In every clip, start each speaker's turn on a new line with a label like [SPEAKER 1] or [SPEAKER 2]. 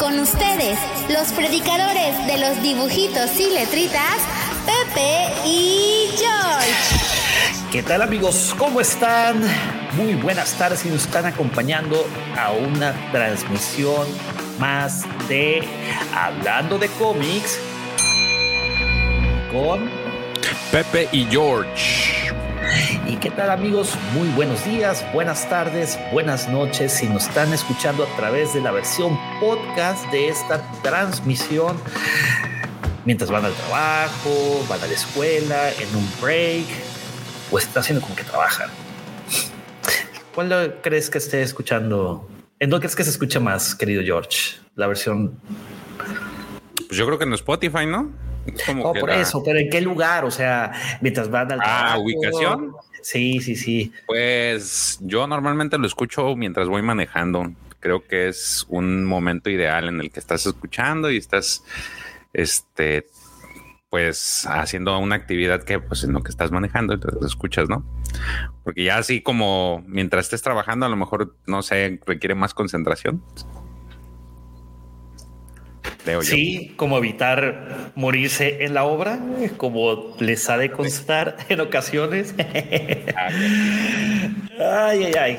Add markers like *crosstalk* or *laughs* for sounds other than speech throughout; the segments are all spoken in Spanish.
[SPEAKER 1] Con ustedes, los predicadores de los dibujitos y letritas, Pepe y George.
[SPEAKER 2] ¿Qué tal amigos? ¿Cómo están? Muy buenas tardes y nos están acompañando a una transmisión más de Hablando de cómics con
[SPEAKER 3] Pepe y George.
[SPEAKER 2] ¿Y qué tal amigos? Muy buenos días, buenas tardes, buenas noches. Si nos están escuchando a través de la versión podcast de esta transmisión, mientras van al trabajo, van a la escuela, en un break, o está haciendo como que trabajan. ¿Cuál crees que esté escuchando ¿En dónde crees que se escucha más, querido George? La versión.
[SPEAKER 3] Pues yo creo que en Spotify, ¿no?
[SPEAKER 2] Como por eso, pero ¿en qué lugar? O sea, mientras van al.
[SPEAKER 3] Ah, ubicación.
[SPEAKER 2] Sí, sí, sí.
[SPEAKER 3] Pues yo normalmente lo escucho mientras voy manejando. Creo que es un momento ideal en el que estás escuchando y estás este pues haciendo una actividad que pues en lo que estás manejando, entonces lo escuchas, ¿no? Porque ya así como mientras estés trabajando, a lo mejor, no sé, requiere más concentración.
[SPEAKER 2] Sí, como evitar morirse en la obra, como les ha de constar en ocasiones. *laughs* ay, ay, ay.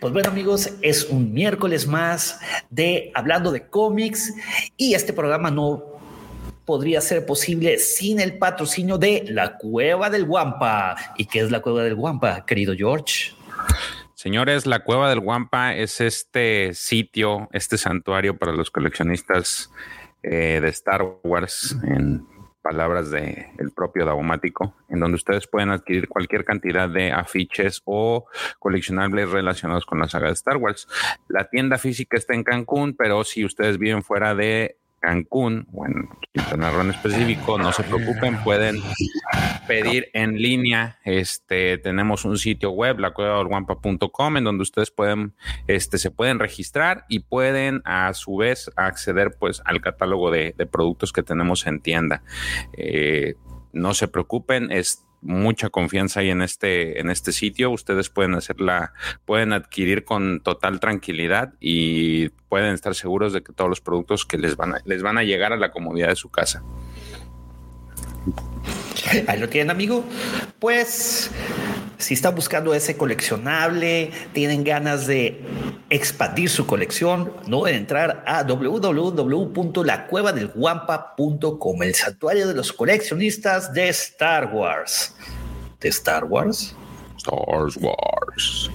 [SPEAKER 2] Pues bueno, amigos, es un miércoles más de Hablando de cómics y este programa no podría ser posible sin el patrocinio de la Cueva del Guampa. ¿Y qué es la Cueva del Guampa, querido George?
[SPEAKER 3] Señores, la Cueva del Guampa es este sitio, este santuario para los coleccionistas eh, de Star Wars, en palabras del el propio Daumático, en donde ustedes pueden adquirir cualquier cantidad de afiches o coleccionables relacionados con la saga de Star Wars. La tienda física está en Cancún, pero si ustedes viven fuera de Cancún o en Quintana Roo específico, no se preocupen, pueden pedir en línea. Este tenemos un sitio web, la en donde ustedes pueden, este, se pueden registrar y pueden a su vez acceder pues al catálogo de, productos que tenemos en tienda. Eh, no se preocupen, es mucha confianza ahí en este, en este sitio. Ustedes pueden hacerla, pueden adquirir con total tranquilidad y pueden estar seguros de que todos los productos que les van a, les van a llegar a la comodidad de su casa.
[SPEAKER 2] Ahí lo tienen, amigo. Pues si están buscando ese coleccionable, tienen ganas de expandir su colección, no deben entrar a www.lacuevadelguampa.com, el santuario de los coleccionistas de Star Wars. ¿De Star Wars?
[SPEAKER 3] Star Wars.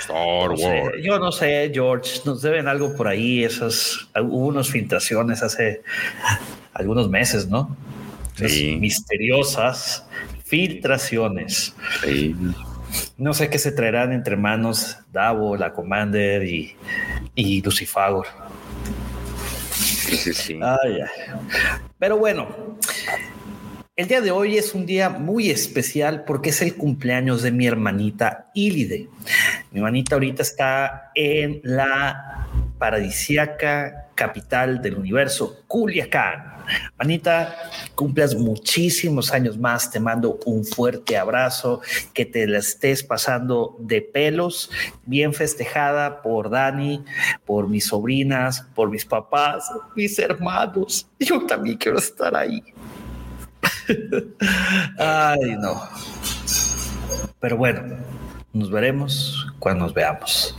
[SPEAKER 3] Star Wars.
[SPEAKER 2] yo no sé, George, nos deben algo por ahí, esas, hubo unas filtraciones hace algunos meses, ¿no? misteriosas filtraciones. No sé qué se traerán entre manos Davo, la Commander y, y Lucifagor. Pero bueno, el día de hoy es un día muy especial porque es el cumpleaños de mi hermanita Ilide. Mi hermanita ahorita está en la paradisiaca capital del universo, Culiacán. Manita, cumplas muchísimos años más. Te mando un fuerte abrazo. Que te la estés pasando de pelos, bien festejada por Dani, por mis sobrinas, por mis papás, mis hermanos. Yo también quiero estar ahí. *laughs* Ay, no. Pero bueno, nos veremos cuando nos veamos.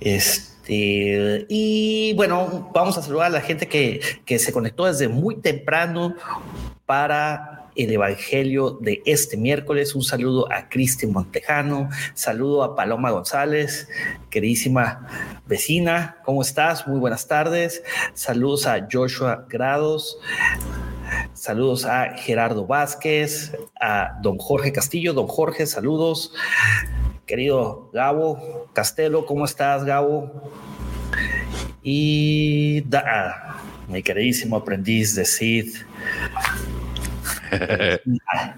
[SPEAKER 2] Este este, y bueno, vamos a saludar a la gente que, que se conectó desde muy temprano para el Evangelio de este miércoles. Un saludo a Cristi Montejano, saludo a Paloma González, queridísima vecina, ¿cómo estás? Muy buenas tardes. Saludos a Joshua Grados. Saludos a Gerardo Vázquez, a don Jorge Castillo. Don Jorge, saludos querido Gabo Castelo, ¿cómo estás, Gabo? Y da, mi queridísimo aprendiz de Sid,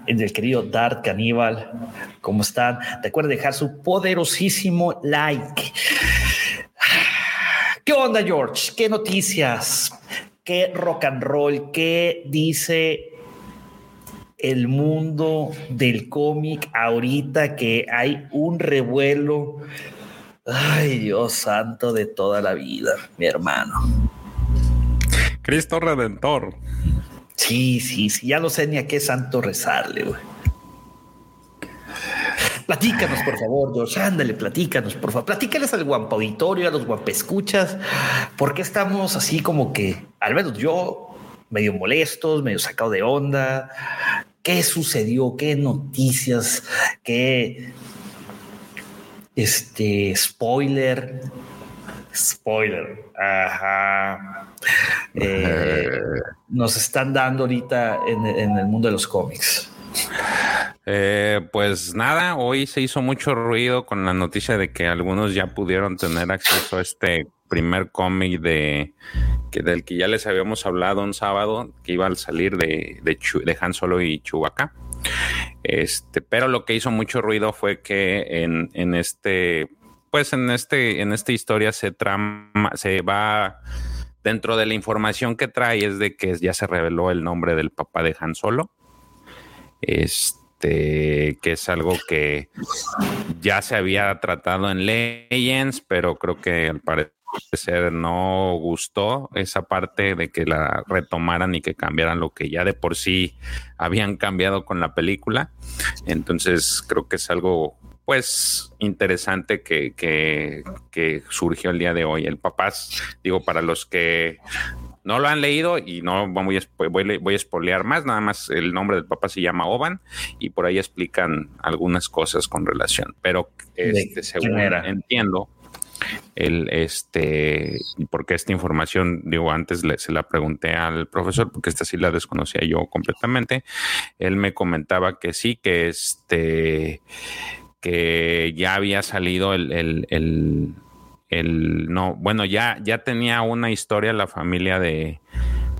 [SPEAKER 2] el querido Dart Caníbal, ¿cómo están? Recuerden dejar su poderosísimo like. ¿Qué onda, George? ¿Qué noticias? ¿Qué rock and roll? ¿Qué dice el mundo del cómic ahorita que hay un revuelo? Ay, Dios santo de toda la vida, mi hermano.
[SPEAKER 3] Cristo Redentor.
[SPEAKER 2] Sí, sí, sí, ya no sé ni a qué santo rezarle, güey. Platícanos, por favor, George. Ándale, platícanos, por favor. Platícales al guampa auditorio, a los escuchas, por qué estamos así como que, al menos yo, medio molestos, medio sacado de onda. ¿Qué sucedió? ¿Qué noticias? ¿Qué este spoiler? Spoiler. Ajá. Eh, *laughs* nos están dando ahorita en, en el mundo de los cómics.
[SPEAKER 3] Eh, pues nada, hoy se hizo mucho ruido con la noticia de que algunos ya pudieron tener acceso a este primer cómic de que del que ya les habíamos hablado un sábado que iba a salir de, de, Han Solo y Chewbacca. Este, pero lo que hizo mucho ruido fue que en, en este, pues en este, en esta historia se trama, se va dentro de la información que trae es de que ya se reveló el nombre del papá de Han Solo. Este que es algo que ya se había tratado en Legends, pero creo que al parecer no gustó esa parte de que la retomaran y que cambiaran lo que ya de por sí habían cambiado con la película. Entonces creo que es algo pues interesante que, que, que, surgió el día de hoy. El papás, digo, para los que no lo han leído y no voy a, voy, voy a espolear más, nada más el nombre del papá se llama Oban y por ahí explican algunas cosas con relación, pero este, según entiendo, el este porque esta información digo antes le, se la pregunté al profesor porque esta sí la desconocía yo completamente. Él me comentaba que sí que este que ya había salido el, el el no, bueno, ya, ya tenía una historia la familia de,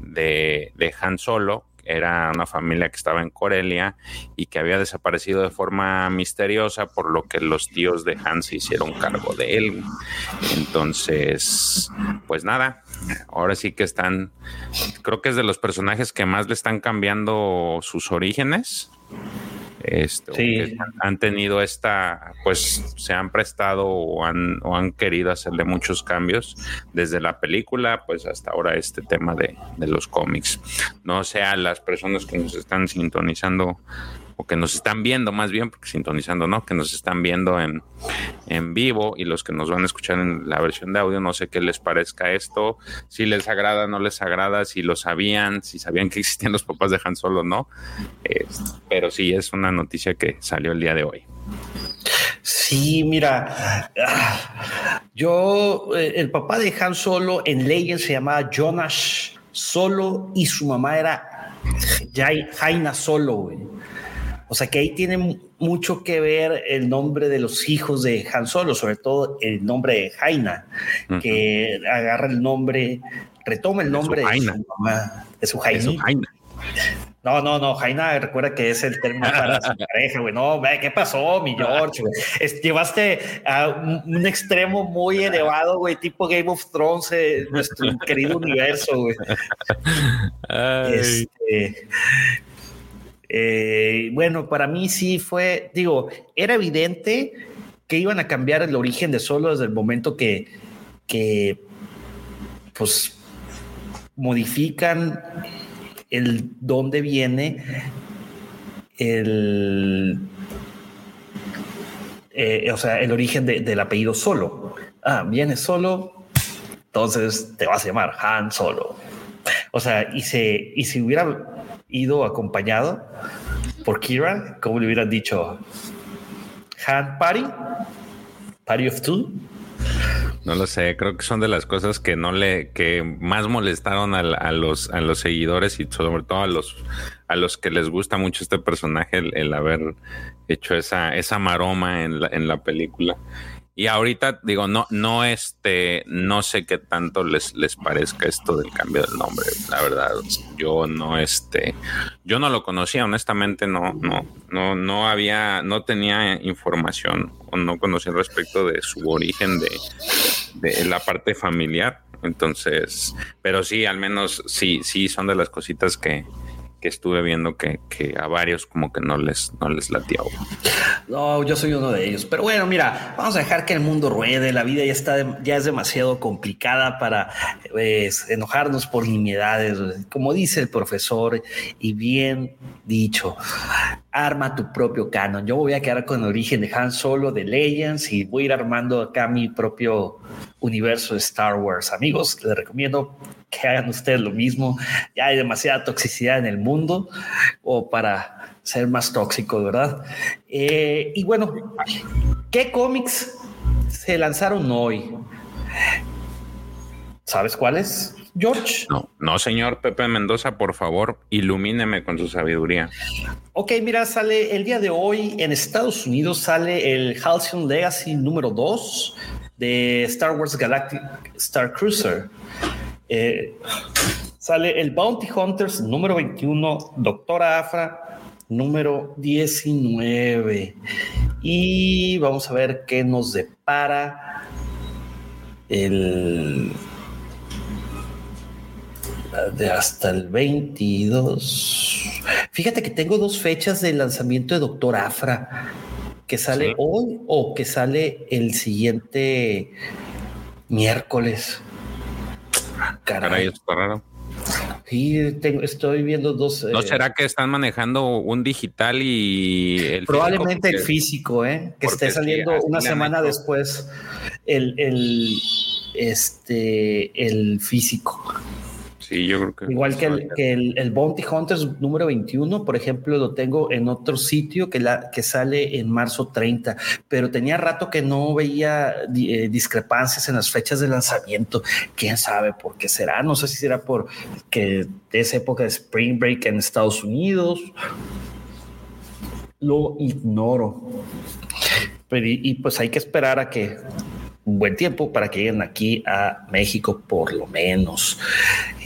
[SPEAKER 3] de, de Han Solo, era una familia que estaba en Corelia y que había desaparecido de forma misteriosa, por lo que los tíos de Han se hicieron cargo de él. Entonces, pues nada, ahora sí que están, creo que es de los personajes que más le están cambiando sus orígenes. Esto, han tenido esta, pues se han prestado o han, o han querido hacerle muchos cambios desde la película, pues hasta ahora este tema de, de los cómics. No sea las personas que nos están sintonizando o que nos están viendo más bien, porque sintonizando no, que nos están viendo en, en vivo y los que nos van a escuchar en la versión de audio, no sé qué les parezca esto, si les agrada, no les agrada, si lo sabían, si sabían que existían los papás de Han Solo, no, pero sí es una noticia que salió el día de hoy.
[SPEAKER 2] Sí, mira, yo, eh, el papá de Han Solo en Legend se llamaba Jonas Solo y su mamá era Jaina Solo, güey. O sea que ahí tiene mucho que ver el nombre de los hijos de Han Solo, sobre todo el nombre de Jaina, que agarra el nombre, retoma el nombre de su, mamá, de su Jaina. No, no, no, Jaina, recuerda que es el término para su *laughs* pareja, güey. No, ¿qué pasó, mi George? llevaste a un, extremo muy elevado, güey, tipo Game of Thrones, eh, nuestro querido universo, güey. *laughs* Este, eh, bueno, para mí sí fue, digo, era evidente que iban a cambiar el origen de Solo desde el momento que, que pues, modifican el dónde viene el, eh, o sea, el origen del apellido Solo. Ah, viene Solo, entonces te vas a llamar Han Solo. O sea, y, se, y si hubiera ido acompañado por Kira, como le hubieran dicho, hand party, party of two,
[SPEAKER 3] No lo sé, creo que son de las cosas que no le, que más molestaron a, los, a los seguidores y sobre todo a los, a los que les gusta mucho este personaje, el, haber hecho esa, esa maroma en la, en la película. Y ahorita digo, no, no, este, no sé qué tanto les, les parezca esto del cambio del nombre. La verdad, yo no, este, yo no lo conocía, honestamente, no, no, no, no había, no tenía información o no conocía respecto de su origen de, de la parte familiar. Entonces, pero sí, al menos sí, sí son de las cositas que, que estuve viendo que, a varios como que no les, no les latió.
[SPEAKER 2] No, yo soy uno de ellos. Pero bueno, mira, vamos a dejar que el mundo ruede. La vida ya está, ya es demasiado complicada para pues, enojarnos por nimiedades. Como dice el profesor, y bien dicho, arma tu propio canon. Yo voy a quedar con el origen de Han Solo, de Legends, y voy a ir armando acá mi propio universo de Star Wars. Amigos, les recomiendo que hagan ustedes lo mismo. Ya hay demasiada toxicidad en el mundo o para ser más tóxico, ¿verdad? Eh, y bueno, ¿qué cómics se lanzaron hoy? ¿Sabes cuáles, George?
[SPEAKER 3] No, no, señor Pepe Mendoza, por favor, ilumíneme con su sabiduría.
[SPEAKER 2] Ok, mira, sale el día de hoy en Estados Unidos, sale el Halcyon Legacy número 2 de Star Wars Galactic Star Cruiser. Eh, sale el Bounty Hunters número 21, Doctora Afra número 19. Y vamos a ver qué nos depara el de hasta el 22. Fíjate que tengo dos fechas de lanzamiento de Doctor Afra, que sale hoy o que sale el siguiente miércoles.
[SPEAKER 3] Caray, está raro.
[SPEAKER 2] Sí, estoy viendo dos.
[SPEAKER 3] ¿No eh, será que están manejando un digital y
[SPEAKER 2] el probablemente el físico, eh? Que esté saliendo una semana después el, el, este, el físico.
[SPEAKER 3] Sí, yo creo que.
[SPEAKER 2] Igual que, el, que el, Bounty Hunters número 21, por ejemplo, lo tengo en otro sitio que, la, que sale en marzo 30, pero tenía rato que no veía eh, discrepancias en las fechas de lanzamiento. Quién sabe por qué será. No sé si será por que es época de Spring Break en Estados Unidos. Lo ignoro. Pero, y pues hay que esperar a que un buen tiempo para que lleguen aquí a México por lo menos.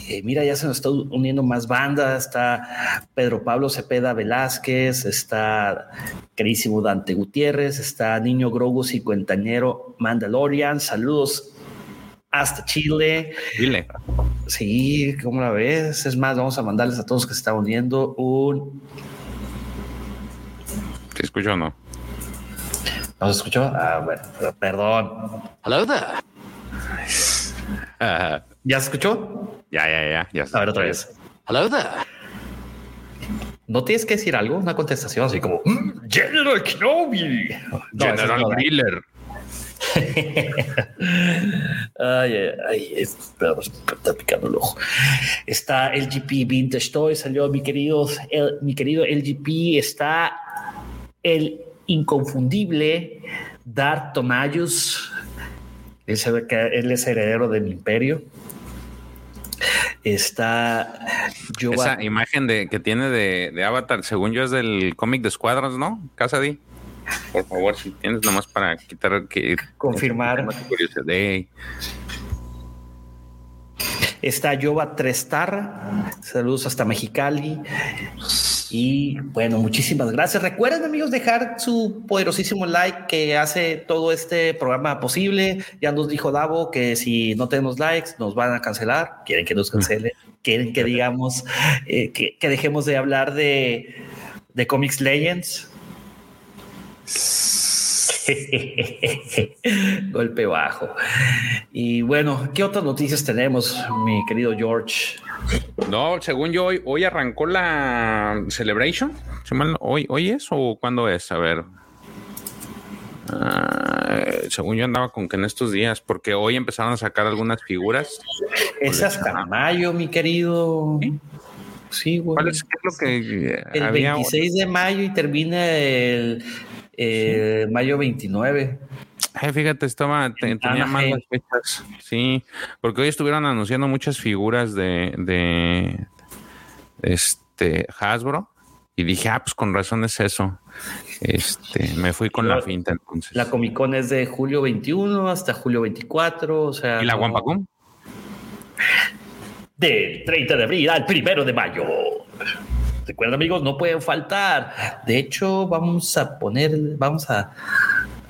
[SPEAKER 2] Eh, mira, ya se nos está uniendo más bandas, está Pedro Pablo Cepeda Velázquez, está querísimo Dante Gutiérrez, está Niño Grogu Cincuentañero Mandalorian, saludos hasta Chile.
[SPEAKER 3] Chile.
[SPEAKER 2] Sí, ¿cómo la ves? Es más, vamos a mandarles a todos que se están uniendo un...
[SPEAKER 3] ¿Te escucho o no?
[SPEAKER 2] ¿No se escuchó? Ah, bueno, perdón.
[SPEAKER 3] Hello there.
[SPEAKER 2] ¿Ya se escuchó?
[SPEAKER 3] Ya, ya, ya. ya
[SPEAKER 2] a ver otra vez. Hello there. ¿No tienes que decir algo? Una contestación así como mm, General Kenobi.
[SPEAKER 3] General Miller. *laughs*
[SPEAKER 2] ay, ay, ay, está picando el ojo. Está LGP Vintage Toy, salió mi querido, mi querido LGP, está el inconfundible Darth Tomayus. Él se ve que él es heredero del imperio. Está
[SPEAKER 3] Esa imagen de, que tiene de, Avatar, según yo, es del cómic de Escuadras, ¿no? Casa di. Por favor, si tienes nomás para quitar que
[SPEAKER 2] confirmar. Está Yoba Trestar. Saludos hasta Mexicali. Y bueno, muchísimas gracias. Recuerden, amigos, dejar su poderosísimo like que hace todo este programa posible. Ya nos dijo Davo que si no tenemos likes, nos van a cancelar. Quieren que nos cancele. Quieren que digamos eh, que, dejemos de hablar de, de Comics Legends. *laughs* Golpe bajo. Y bueno, ¿qué otras noticias tenemos, mi querido George?
[SPEAKER 3] No, según yo, hoy, hoy arrancó la Celebration. ¿Hoy, ¿Hoy es o cuándo es? A ver. Ah, según yo andaba con que en estos días, porque hoy empezaron a sacar algunas figuras.
[SPEAKER 2] Es hasta mayo, mi querido.
[SPEAKER 3] ¿Sí? güey. ¿Cuál es, lo que
[SPEAKER 2] El 26 de mayo y termina el eh, mayo 29.
[SPEAKER 3] fíjate, estaba, tenía mal las fechas. Sí, porque hoy estuvieron anunciando muchas figuras de, de este Hasbro y dije, ah, pues con razón es eso. Este, me fui con la finta entonces.
[SPEAKER 2] La Comic Con es de julio 21 hasta julio 24, o sea.
[SPEAKER 3] ¿Y la Wampacom?
[SPEAKER 2] Del 30 de abril al primero de mayo. Recuerden, amigos, no pueden faltar. De hecho, vamos a poner, vamos a,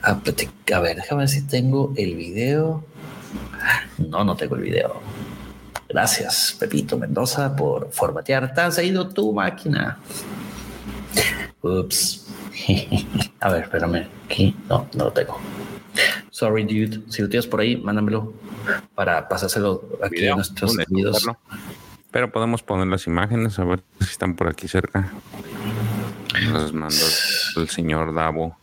[SPEAKER 2] a, a ver, déjame ver si tengo el video. No, no tengo el video. Gracias, Pepito Mendoza, por formatear tan seguido tu máquina. Ups. *laughs* a ver, espérame. Aquí no, no lo tengo. Sorry, dude. Si lo tienes por ahí, mándamelo para pasárselo aquí a nuestros amigos.
[SPEAKER 3] Pero podemos poner las imágenes a ver si están por aquí cerca. Los mandó el señor Davo.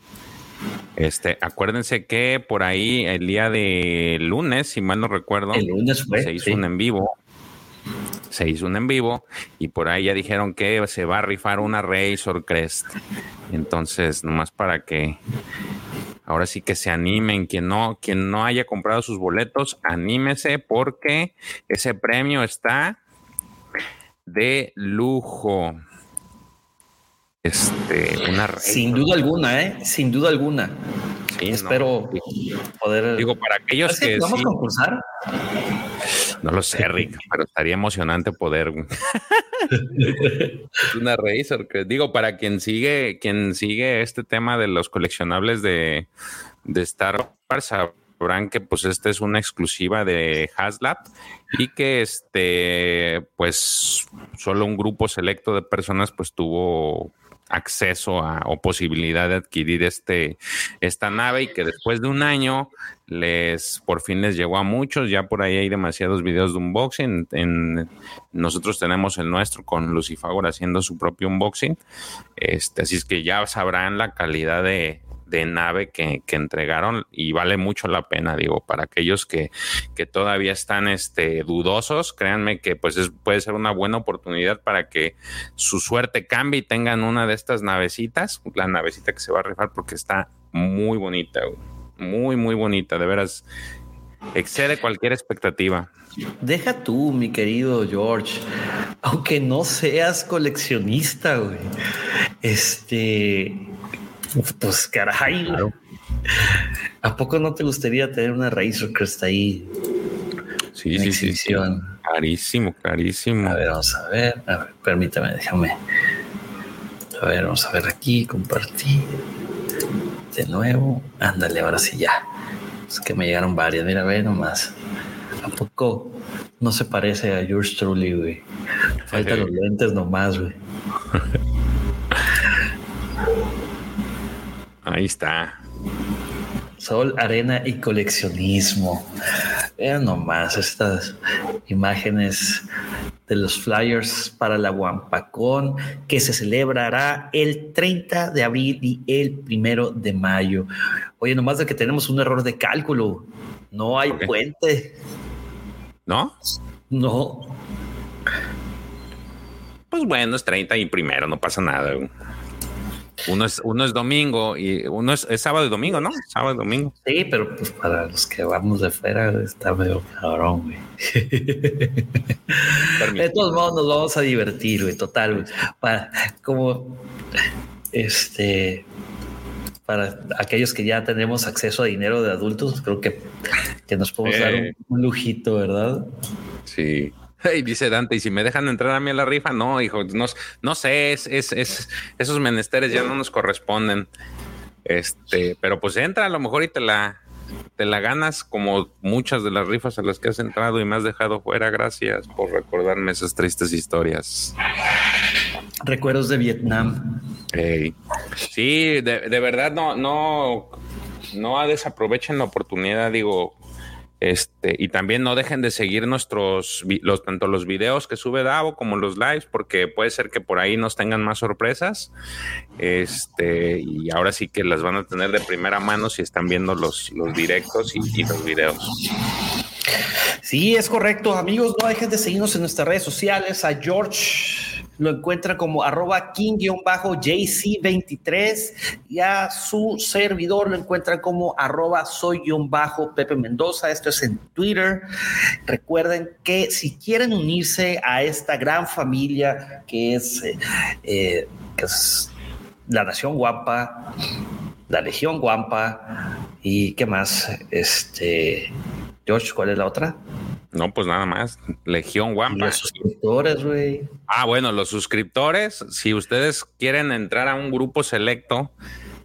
[SPEAKER 3] Este, acuérdense que por ahí el día de lunes, si mal no recuerdo,
[SPEAKER 2] el lunes
[SPEAKER 3] se hizo un en vivo. Se hizo un en vivo y por ahí ya dijeron que se va a rifar una Razor Crest. Entonces, nomás para que ahora sí que se animen. Quien no, quien no haya comprado sus boletos, anímese porque ese premio está de lujo. Este, una
[SPEAKER 2] Sin duda alguna, ¿eh? Sin duda alguna. Espero poder.
[SPEAKER 3] Digo, para aquellos que.
[SPEAKER 2] ¿Vamos a concursar?
[SPEAKER 3] No lo sé, Rick, *laughs* pero estaría emocionante poder. *laughs* una Razor. Digo, para quien sigue, quien sigue este tema de los coleccionables de, de Star Wars, sabrán que pues esta es una exclusiva de Haslab y que este, pues solo un grupo selecto de personas pues tuvo acceso a, o posibilidad de adquirir este, esta nave y que después de un año les por fin les llegó a muchos. Ya por ahí hay demasiados videos de unboxing. En, nosotros tenemos el nuestro con Lucifagor haciendo su propio unboxing. Este, así es que ya sabrán la calidad de, de nave que, entregaron y vale mucho la pena, digo, para aquellos que, que todavía están este, dudosos, créanme que pues puede ser una buena oportunidad para que su suerte cambie y tengan una de estas navecitas, la navecita que se va a rifar porque está muy bonita, muy, muy bonita, de veras, excede cualquier expectativa.
[SPEAKER 2] Deja tú, mi querido George, aunque no seas coleccionista, güey. Este, pues caray. ¿A poco no te gustaría tener una Razor Crest ahí?
[SPEAKER 3] Sí, sí, sí, Carísimo, carísimo.
[SPEAKER 2] A ver, vamos a ver. A ver, permítame, déjame. A ver, vamos a ver aquí, compartir. De nuevo. Ándale, ahora sí ya. Es que me llegaron varias. Mira, ve nomás. ¿A poco no se parece a yours truly, güey? Faltan *laughs* los lentes nomás, güey. *laughs*
[SPEAKER 3] Ahí está.
[SPEAKER 2] Sol, arena y coleccionismo. Vean nomás estas imágenes de los flyers para la Wampacón que se celebrará el 30 de abril y el primero de mayo. Oye, nomás de que tenemos un error de cálculo. No hay puente.
[SPEAKER 3] ¿No?
[SPEAKER 2] No.
[SPEAKER 3] Pues bueno, es 30 y primero, no pasa nada. Uno es, uno es domingo y uno es, sábado y domingo, ¿no? Sábado y domingo.
[SPEAKER 2] Sí, pero pues para los que vamos de fuera está medio cabrón, güey. de todos modos nos vamos a divertir, güey, total, güey. Para, como este para aquellos que ya tenemos acceso a dinero de adultos, creo que, que nos podemos dar un lujito, ¿verdad?
[SPEAKER 3] Sí. *laughs* Y dice Dante, y si me dejan entrar a mí a la rifa, no, hijo, no, no sé, es, es, es, esos menesteres ya no nos corresponden. Este, pero pues entra a lo mejor y te la, te la ganas como muchas de las rifas a las que has entrado y me has dejado fuera. Gracias por recordarme esas tristes historias.
[SPEAKER 2] Recuerdos de Vietnam.
[SPEAKER 3] Sí, de, de verdad no, no, no desaprovechen la oportunidad, digo, este, y también no dejen de seguir nuestros, tanto los videos que sube Davo como los lives, porque puede ser que por ahí nos tengan más sorpresas. Este, y ahora sí que las van a tener de primera mano si están viendo los, los directos y, los videos.
[SPEAKER 2] Sí, es correcto, amigos. No dejen de seguirnos en nuestras redes sociales. A George lo encuentra como arroba king-jc23 y a su servidor lo encuentran como arroba soy-pepe Mendoza. Esto es en Twitter. Recuerden que si quieren unirse a esta gran familia que es, eh, eh, que es la Nación Guampa, la Legión Guampa y qué más, este, George, ¿cuál es la otra?
[SPEAKER 3] No, pues nada más. Legión Wampa.
[SPEAKER 2] Los suscriptores, güey.
[SPEAKER 3] Ah, bueno, los suscriptores, si ustedes quieren entrar a un grupo selecto,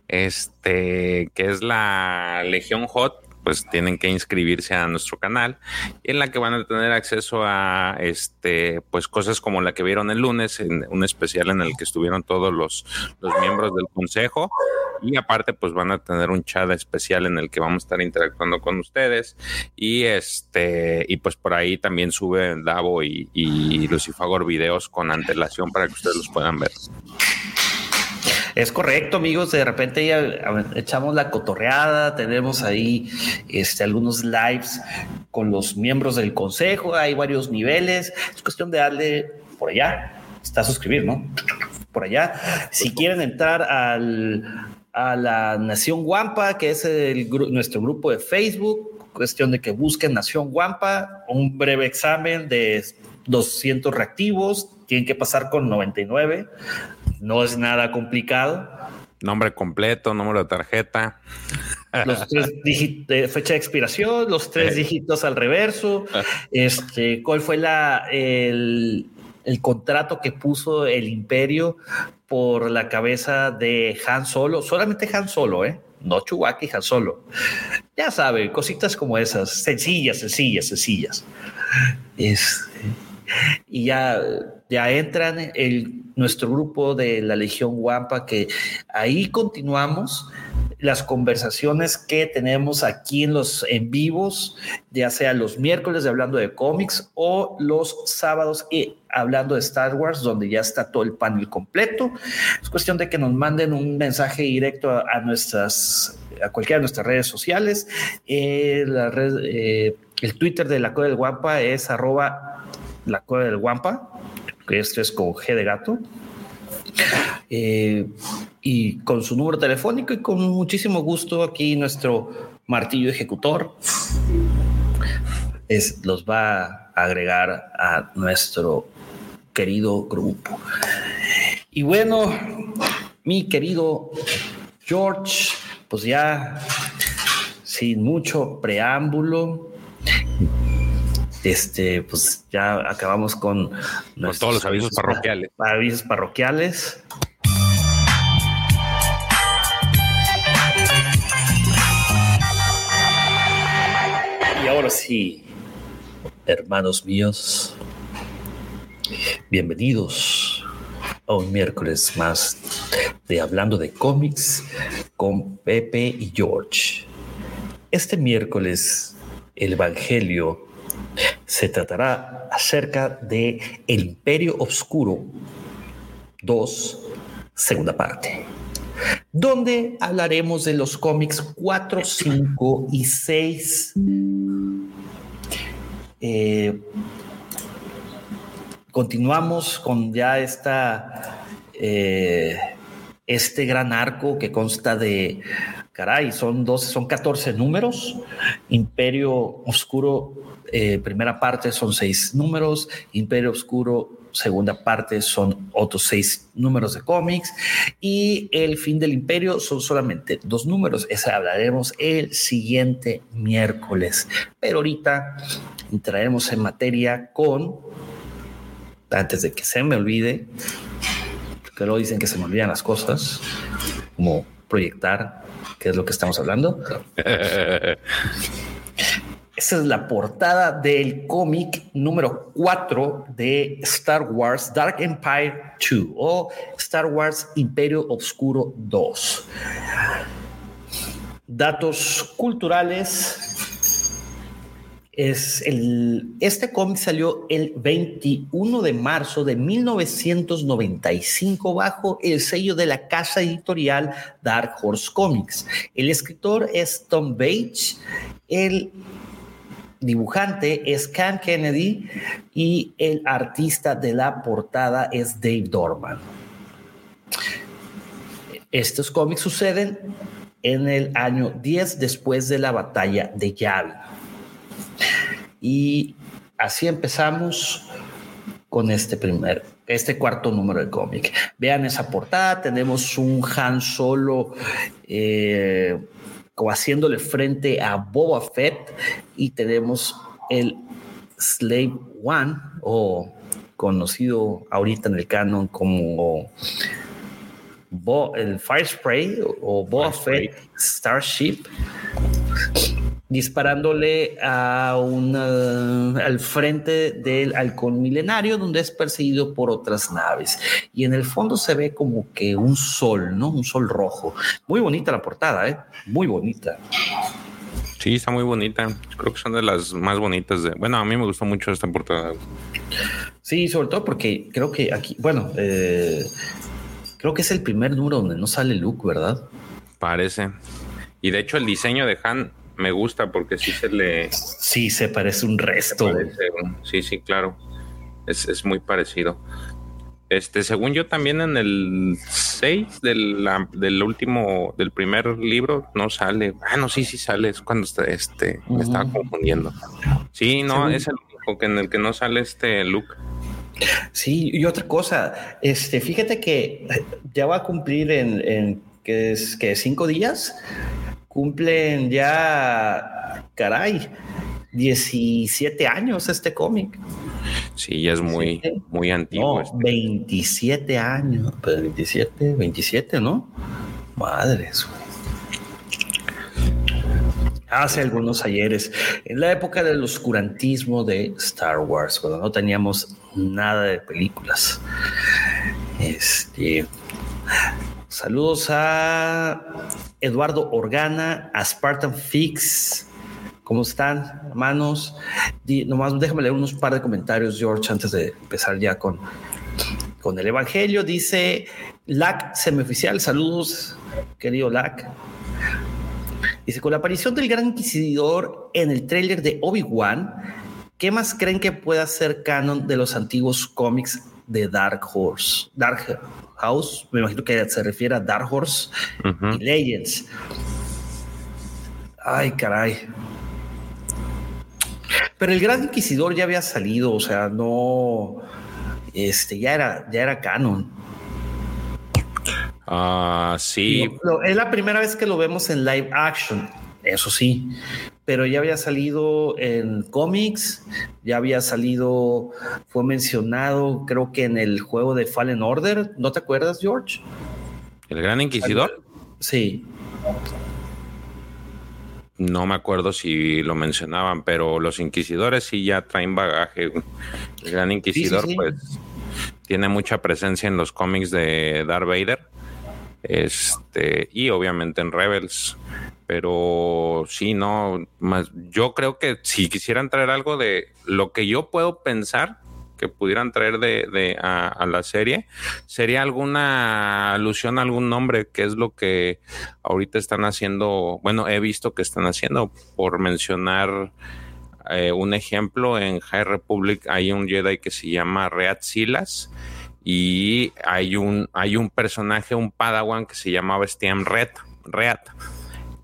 [SPEAKER 3] este, que es la Legión Hot, pues tienen que inscribirse a nuestro canal en la que van a tener acceso a este pues cosas como la que vieron el lunes en un especial en el que estuvieron todos los, los miembros del consejo y aparte pues van a tener un chat especial en el que vamos a estar interactuando con ustedes y este y pues por ahí también sube Davo y, y Lucifagor videos con antelación para que ustedes los puedan ver.
[SPEAKER 2] Es correcto, amigos. De repente ya echamos la cotorreada, tenemos ahí este, algunos lives con los miembros del consejo, hay varios niveles. Es cuestión de darle por allá. Está a suscribir, ¿no? Por allá. Si quieren entrar al, a la Nación Guampa, que es el, nuestro grupo de Facebook, cuestión de que busquen Nación Guampa, un breve examen de 200 reactivos, tienen que pasar con 99 no es nada complicado.
[SPEAKER 3] Nombre completo, número de tarjeta. *laughs*
[SPEAKER 2] Los tres dígitos, fecha de expiración, los tres dígitos al reverso. *laughs* Este, ¿cuál fue la, el, el contrato que puso el imperio por la cabeza de Han Solo? Solamente Han Solo, ¿eh? No Chewbacca y Han Solo. Ya sabe, cositas como esas, sencillas, sencillas, sencillas. Este, y ya, ya entran el nuestro grupo de la Legión Guampa, que ahí continuamos las conversaciones que tenemos aquí en los en vivos, ya sea los miércoles hablando de cómics o los sábados hablando de Star Wars, donde ya está todo el panel completo. Es cuestión de que nos manden un mensaje directo a, nuestras, a cualquiera de nuestras redes sociales. Eh, la red, eh, el Twitter de la Cueva del Guampa es arroba la Cueva del Guampa que esto es con G de gato. Eh, y con su número telefónico y con muchísimo gusto aquí nuestro martillo ejecutor es, los va a agregar a nuestro querido grupo. Y bueno, mi querido George, pues ya sin mucho preámbulo, este, pues ya acabamos con,
[SPEAKER 3] todos los avisos parroquiales.
[SPEAKER 2] Avisos parroquiales. Y ahora sí, hermanos míos, bienvenidos a un miércoles más de Hablando de cómics con Pepe y George. Este miércoles, el Evangelio se tratará acerca de El Imperio Oscuro 2, segunda parte, donde hablaremos de los cómics 4, 5 y 6. Eh, continuamos con ya esta, eh, este gran arco que consta de, caray, son 12, son 14 números. Imperio Oscuro eh, primera parte son seis números, Imperio Oscuro segunda parte son otros seis números de cómics y el fin del imperio son solamente dos números. Esa hablaremos el siguiente miércoles. Pero ahorita entraremos en materia con, antes de que se me olvide, porque luego dicen que se me olvidan las cosas, como proyectar, qué es lo que estamos hablando. *laughs* Esa es la portada del cómic número 4 de Star Wars Dark Empire 2 o Star Wars Imperio Oscuro 2. Datos culturales. Es el, este cómic salió el 21 de marzo de 1995 bajo el sello de la casa editorial Dark Horse Comics. El escritor es Tom Bates. El dibujante es Cam Kennedy y el artista de la portada es Dave Dorman. Estos cómics suceden en el año 10 después de la batalla de Yavin. Y así empezamos con este primer, este cuarto número de cómic. Vean esa portada, tenemos un Han Solo eh, como haciéndole frente a Boba Fett y tenemos el Slave One o conocido ahorita en el canon como el Fire Spray o Boba Fett Starship disparándole a una, al frente del halcón milenario donde es perseguido por otras naves y en el fondo se ve como que un sol, ¿no? Un sol rojo. Muy bonita la portada, ¿eh? Muy bonita.
[SPEAKER 3] Sí, está muy bonita. Creo que son de las más bonitas de. Bueno, a mí me gustó mucho esta portada.
[SPEAKER 2] Sí, sobre todo porque creo que aquí, bueno, eh, creo que es el primer número donde no sale Luke, ¿verdad?
[SPEAKER 3] Parece. Y de hecho el diseño de Han me gusta porque sí se le...
[SPEAKER 2] Sí, se parece un resto.
[SPEAKER 3] sí, sí, claro. Es, muy parecido. Este, según yo también en el 6 del, del último, del primer libro, no sale. Ah, no, sí, sí sale. Es cuando está, este, me estaba confundiendo. Sí, no, es el único que en el que no sale este look.
[SPEAKER 2] Sí, y otra cosa, este, fíjate que ya va a cumplir en, en que es que cinco días cumplen ya, caray, 17 años este cómic.
[SPEAKER 3] Sí, ya es muy, muy antiguo.
[SPEAKER 2] No, 27 años, pero 27, 27, ¿no? Madres. Hace algunos ayeres, en la época del oscurantismo de Star Wars, cuando no teníamos nada de películas. Este, Saludos a Eduardo Organa, a Spartan Fix. ¿Cómo están, hermanos? nomás déjame leer unos par de comentarios, George, antes de empezar ya con, con el Evangelio. Dice LAC semioficial. Saludos, querido LAC. Dice, con la aparición del Gran Inquisidor en el tráiler de Obi-Wan, ¿qué más creen que pueda ser canon de los antiguos cómics de Dark Horse? Dark House, me imagino que se refiere a Dark Horse y Legends. Ay, caray. Pero el Gran Inquisidor ya había salido, o sea, no. Este ya era, ya era canon.
[SPEAKER 3] Ah, sí.
[SPEAKER 2] es la primera vez que lo vemos en live action, eso sí pero ya había salido en cómics, ya había salido, fue mencionado, creo que en el juego de Fallen Order, ¿no te acuerdas, George?
[SPEAKER 3] ¿El Gran Inquisidor?
[SPEAKER 2] Sí.
[SPEAKER 3] No me acuerdo si lo mencionaban, pero los inquisidores sí ya traen bagaje. El Gran Inquisidor, pues, tiene mucha presencia en los cómics de Darth Vader. Este, y obviamente en Rebels pero sí, no, más, yo creo que si quisieran traer algo de lo que yo puedo pensar que pudieran traer de, a, la serie, sería alguna alusión a algún nombre, que es lo que ahorita están haciendo, bueno, he visto que están haciendo, por mencionar eh, un ejemplo, en High Republic hay un Jedi que se llama Reat Silas, y hay un, hay un personaje, un Padawan que se llamaba Stiam Reat. Reat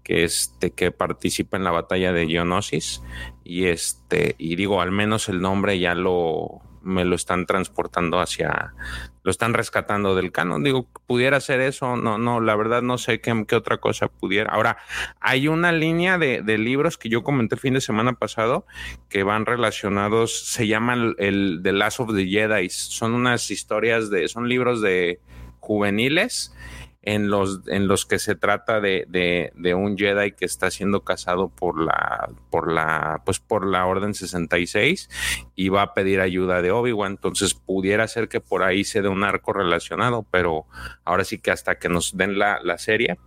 [SPEAKER 3] que este que participa en la batalla de Geonosis y este y digo al menos el nombre ya lo me lo están transportando hacia lo están rescatando del canon. Digo pudiera ser eso no no la verdad no sé qué, qué otra cosa pudiera. Ahora hay una línea de, de, libros que yo comenté el fin de semana pasado que van relacionados se llaman el The Last of the Jedi. Son unas historias de son libros de juveniles en los, en los que se trata de, de, un Jedi que está siendo casado por la, por la, pues por la Orden 66 y va a pedir ayuda de Obi-Wan. Entonces pudiera ser que por ahí se dé un arco relacionado, pero ahora sí que hasta que nos den la, la serie,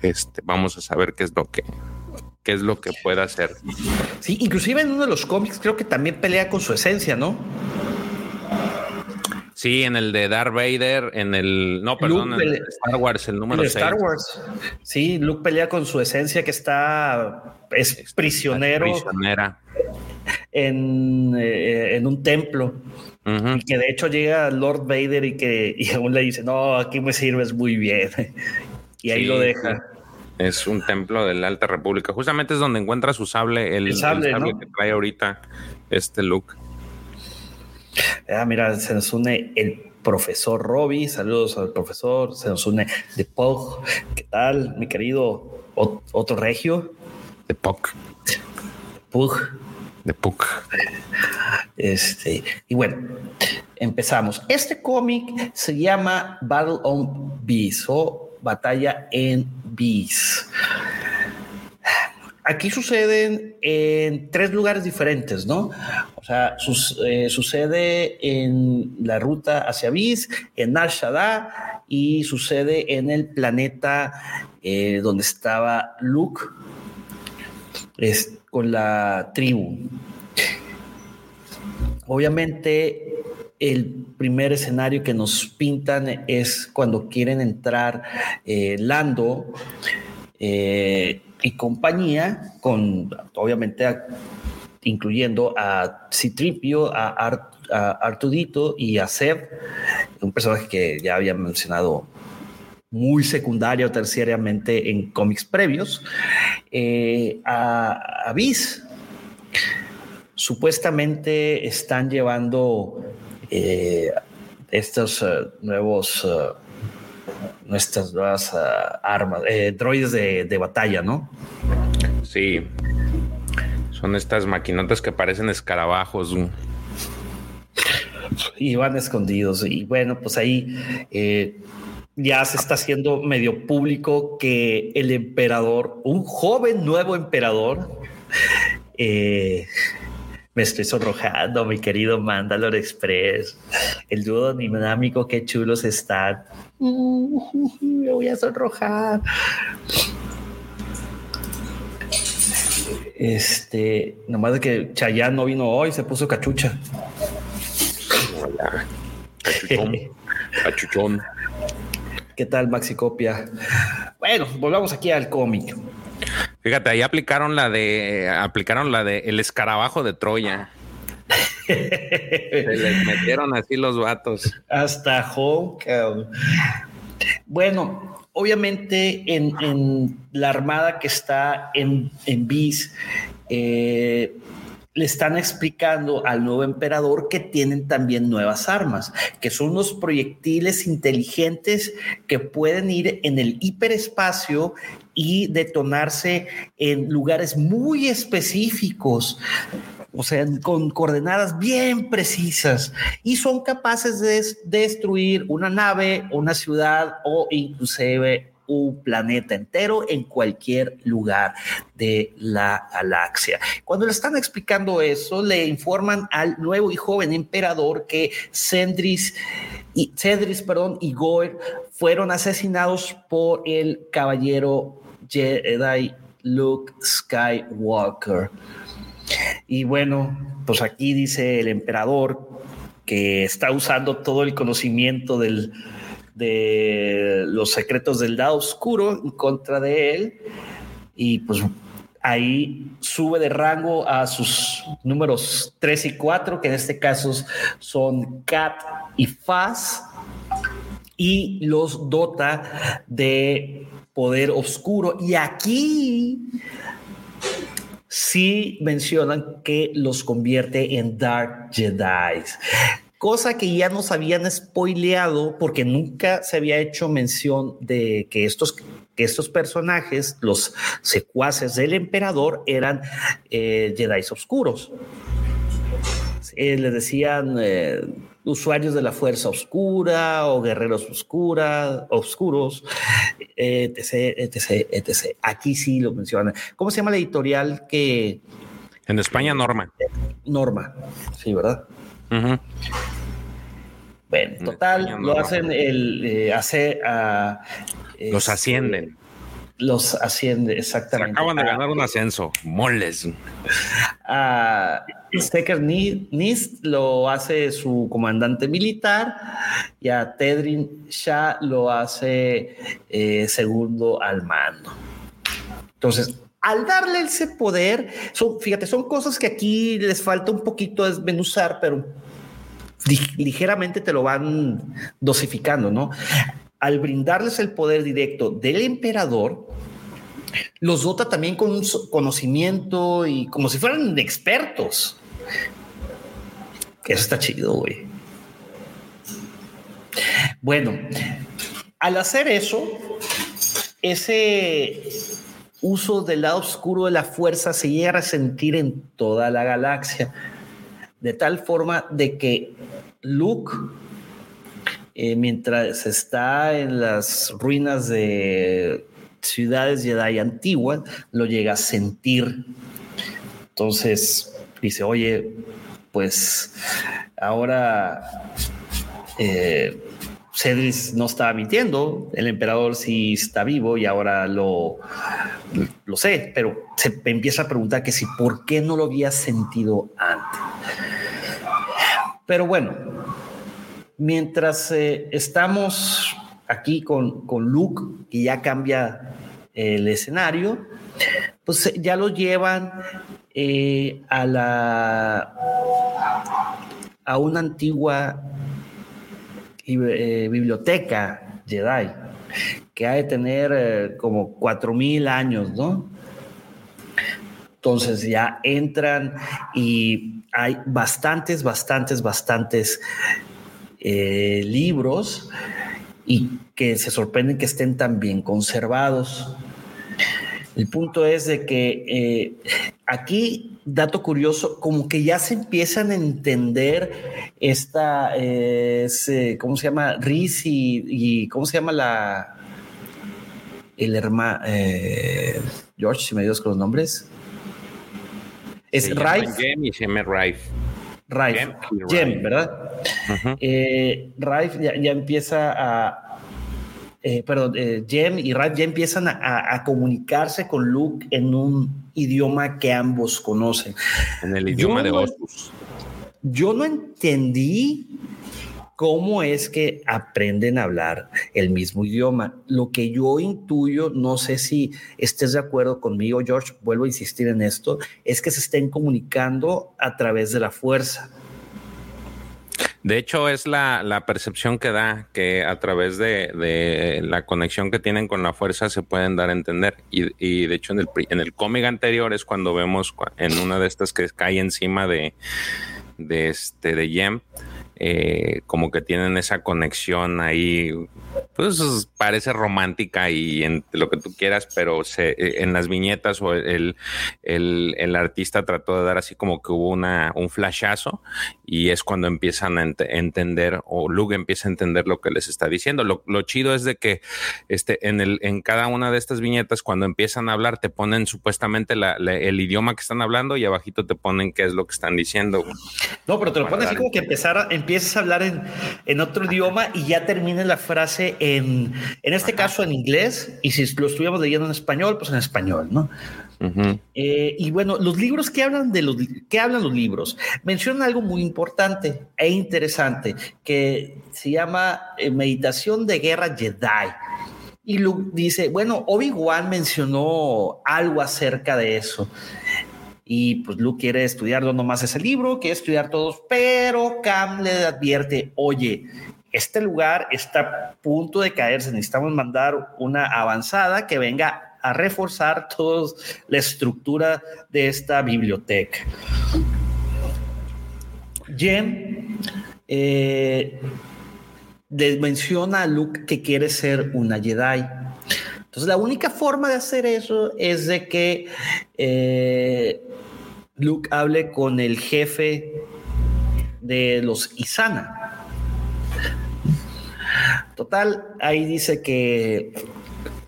[SPEAKER 3] este, vamos a saber qué es lo que, qué es lo que pueda hacer.
[SPEAKER 2] Sí, inclusive en uno de los cómics creo que también pelea con su esencia, ¿no?
[SPEAKER 3] Sí, en el de Darth Vader, en el. No, perdón, en Star Wars, el número 6. Star Wars.
[SPEAKER 2] Sí, Luke pelea con su esencia que está. Es prisionero.
[SPEAKER 3] prisionera.
[SPEAKER 2] en, eh, en un templo. Y que de hecho llega Lord Vader y que y aún le dice, no, aquí me sirves muy bien. *laughs* y ahí lo deja.
[SPEAKER 3] Es un templo de la Alta República. Justamente es donde encuentra su sable, el, sable, que trae ahorita este look.
[SPEAKER 2] Ah, mira, se nos une el profesor Robbie. Saludos al profesor. Se nos une de Pog. ¿Qué tal, mi querido otro regio?
[SPEAKER 3] De Pog.
[SPEAKER 2] Pug
[SPEAKER 3] de Puck.
[SPEAKER 2] Este, y bueno, empezamos. Este cómic se llama Battle on Bees o Batalla en Bees. Aquí suceden en tres lugares diferentes, ¿no? O sea, eh, sucede en la ruta hacia Bees, en Nar y sucede en el planeta eh, donde estaba Luke es, con la tribu. Obviamente, el primer escenario que nos pintan es cuando quieren entrar eh, Lando y compañía, con obviamente incluyendo a Citripio, a, Artudito y a Seb, un personaje que ya había mencionado muy secundario terciariamente en cómics previos, eh, a, a Viz. Supuestamente están llevando eh, estos eh, nuevos, nuestras nuevas armas, droides de, batalla, ¿no?
[SPEAKER 3] Sí. Son estas maquinotas que parecen escarabajos.
[SPEAKER 2] Y van escondidos. Y bueno, pues ahí ya se está haciendo medio público que el emperador, un joven nuevo emperador, eh, me estoy sonrojando, mi querido Mandalore Express. El dúo dinámico, qué chulos están. *laughs* me voy a sonrojar. Este, nomás de que Chayanne no vino hoy, se puso cachucha.
[SPEAKER 3] Hola. Cachuchón. *laughs* Cachuchón.
[SPEAKER 2] ¿Qué tal, Maxi Copia? Bueno, volvamos aquí al cómic.
[SPEAKER 3] Fíjate, ahí aplicaron la de aplicaron la de el escarabajo de Troya. Se *laughs* les metieron así los vatos.
[SPEAKER 2] Hasta Hulk. Bueno, obviamente en, la armada que está en, en Bis, eh, le están explicando al nuevo emperador que tienen también nuevas armas, que son unos proyectiles inteligentes que pueden ir en el hiperespacio y detonarse en lugares muy específicos, o sea, con coordenadas bien precisas y son capaces de destruir una nave, una ciudad o inclusive un planeta entero en cualquier lugar de la galaxia. Cuando le están explicando eso, le informan al nuevo y joven emperador que Cendris y Cedris, perdón, y Goer fueron asesinados por el caballero Jedi Luke Skywalker. Y bueno, pues aquí dice el emperador que está usando todo el conocimiento del, de los secretos del lado oscuro en contra de él y pues ahí sube de rango a sus números 3 y 4, que en este caso son Cat y Faz, y los dota de poder oscuro. Y aquí sí mencionan que los convierte en Dark Jedi cosa que ya nos habían spoileado porque nunca se había hecho mención de que estos, estos personajes, los secuaces del emperador, eran eh, Jedi oscuros. Eh, les decían eh, usuarios de la fuerza oscura o guerreros oscura, oscuros, *laughs* etc, etc, etc. Aquí sí lo mencionan. ¿Cómo se llama la editorial que...
[SPEAKER 3] En España, Norma.
[SPEAKER 2] Norma, sí, ¿verdad? Bueno, total, lo hacen el eh, hace a
[SPEAKER 3] los este, ascienden.
[SPEAKER 2] Los asciende, exactamente.
[SPEAKER 3] acaban de ganar un ascenso, moles.
[SPEAKER 2] A Stecker Nist lo hace su comandante militar y a Tedrin Shah lo hace eh, segundo al mando. Entonces, al darle ese poder, son, fíjate, son cosas que aquí les falta un poquito desmenuzar, pero ligeramente te lo van dosificando, ¿no? Al brindarles el poder directo del emperador, los dota también con un conocimiento y como si fueran expertos. Eso está chido, güey. Bueno, al hacer eso, ese uso del lado oscuro de la fuerza se llega a resentir en toda la galaxia, de tal forma de que Luke, eh, mientras está en las ruinas de ciudades Jedi antiguas, lo llega a sentir. Entonces dice, oye, pues ahora eh, Cedric no estaba mintiendo, el emperador sí está vivo y ahora lo, lo sé, pero se empieza a preguntar que si por qué no lo había sentido antes. Pero bueno, mientras eh, estamos aquí con, con Luke, que ya cambia el escenario, pues ya lo llevan eh, a la a una antigua eh, biblioteca Jedi, que ha de tener eh, como cuatro mil años, ¿no? Entonces ya entran y hay bastantes, bastantes, bastantes eh, libros y que se sorprenden que estén tan bien conservados. El punto es de que aquí dato curioso, como que ya se empiezan a entender esta, ¿cómo se llama? Riz y, ¿cómo se llama la, el hermano, eh, George, si me ayudas con los nombres. Es Raif.
[SPEAKER 3] Raif.
[SPEAKER 2] Jem, ¿verdad? Eh, Raif ya, empieza a, eh, perdón, eh, Jem y Raif ya empiezan a, a, comunicarse con Luke en un idioma que ambos conocen.
[SPEAKER 3] En el idioma de Oscus.
[SPEAKER 2] Yo no entendí cómo es que aprenden a hablar el mismo idioma. Lo que yo intuyo, no sé si estés de acuerdo conmigo, George, vuelvo a insistir en esto, es que se estén comunicando a través de la fuerza.
[SPEAKER 3] De hecho, es la, percepción que da que a través de, la conexión que tienen con la fuerza se pueden dar a entender. Y, de hecho, en el, en cómic anterior es cuando vemos en una de estas que cae encima de, de, este, de eh, como que tienen esa conexión ahí, pues parece romántica y en lo que tú quieras, pero se, eh, en las viñetas o el, el, artista trató de dar así como que hubo una, un flashazo y es cuando empiezan a entender o Luke empieza a entender lo que les está diciendo. Lo, lo, chido es de que este, en, el, en cada una de estas viñetas, cuando empiezan a hablar, te ponen supuestamente el idioma que están hablando y abajito te ponen qué es lo que están diciendo.
[SPEAKER 2] No, pero te lo ponen así como que empezar a, empiezas a hablar en, en otro idioma y ya termina la frase en, en este caso en inglés, y si lo estuviéramos leyendo en español, pues en español, ¿no? Eh, y bueno, los libros que hablan de los que hablan los libros mencionan algo muy importante e interesante que se llama eh, meditación de guerra Jedi. Y Luke dice, bueno, Obi-Wan mencionó algo acerca de eso. Y pues Luke quiere estudiar no nomás ese libro, quiere estudiar todos, pero Cam le advierte, oye, este lugar está a punto de caerse, necesitamos mandar una avanzada que venga a reforzar toda la estructura de esta biblioteca. Jen eh, menciona a Luke que quiere ser una Jedi. Entonces la única forma de hacer eso es de que eh, Luke hable con el jefe de los Isana. Total, ahí dice que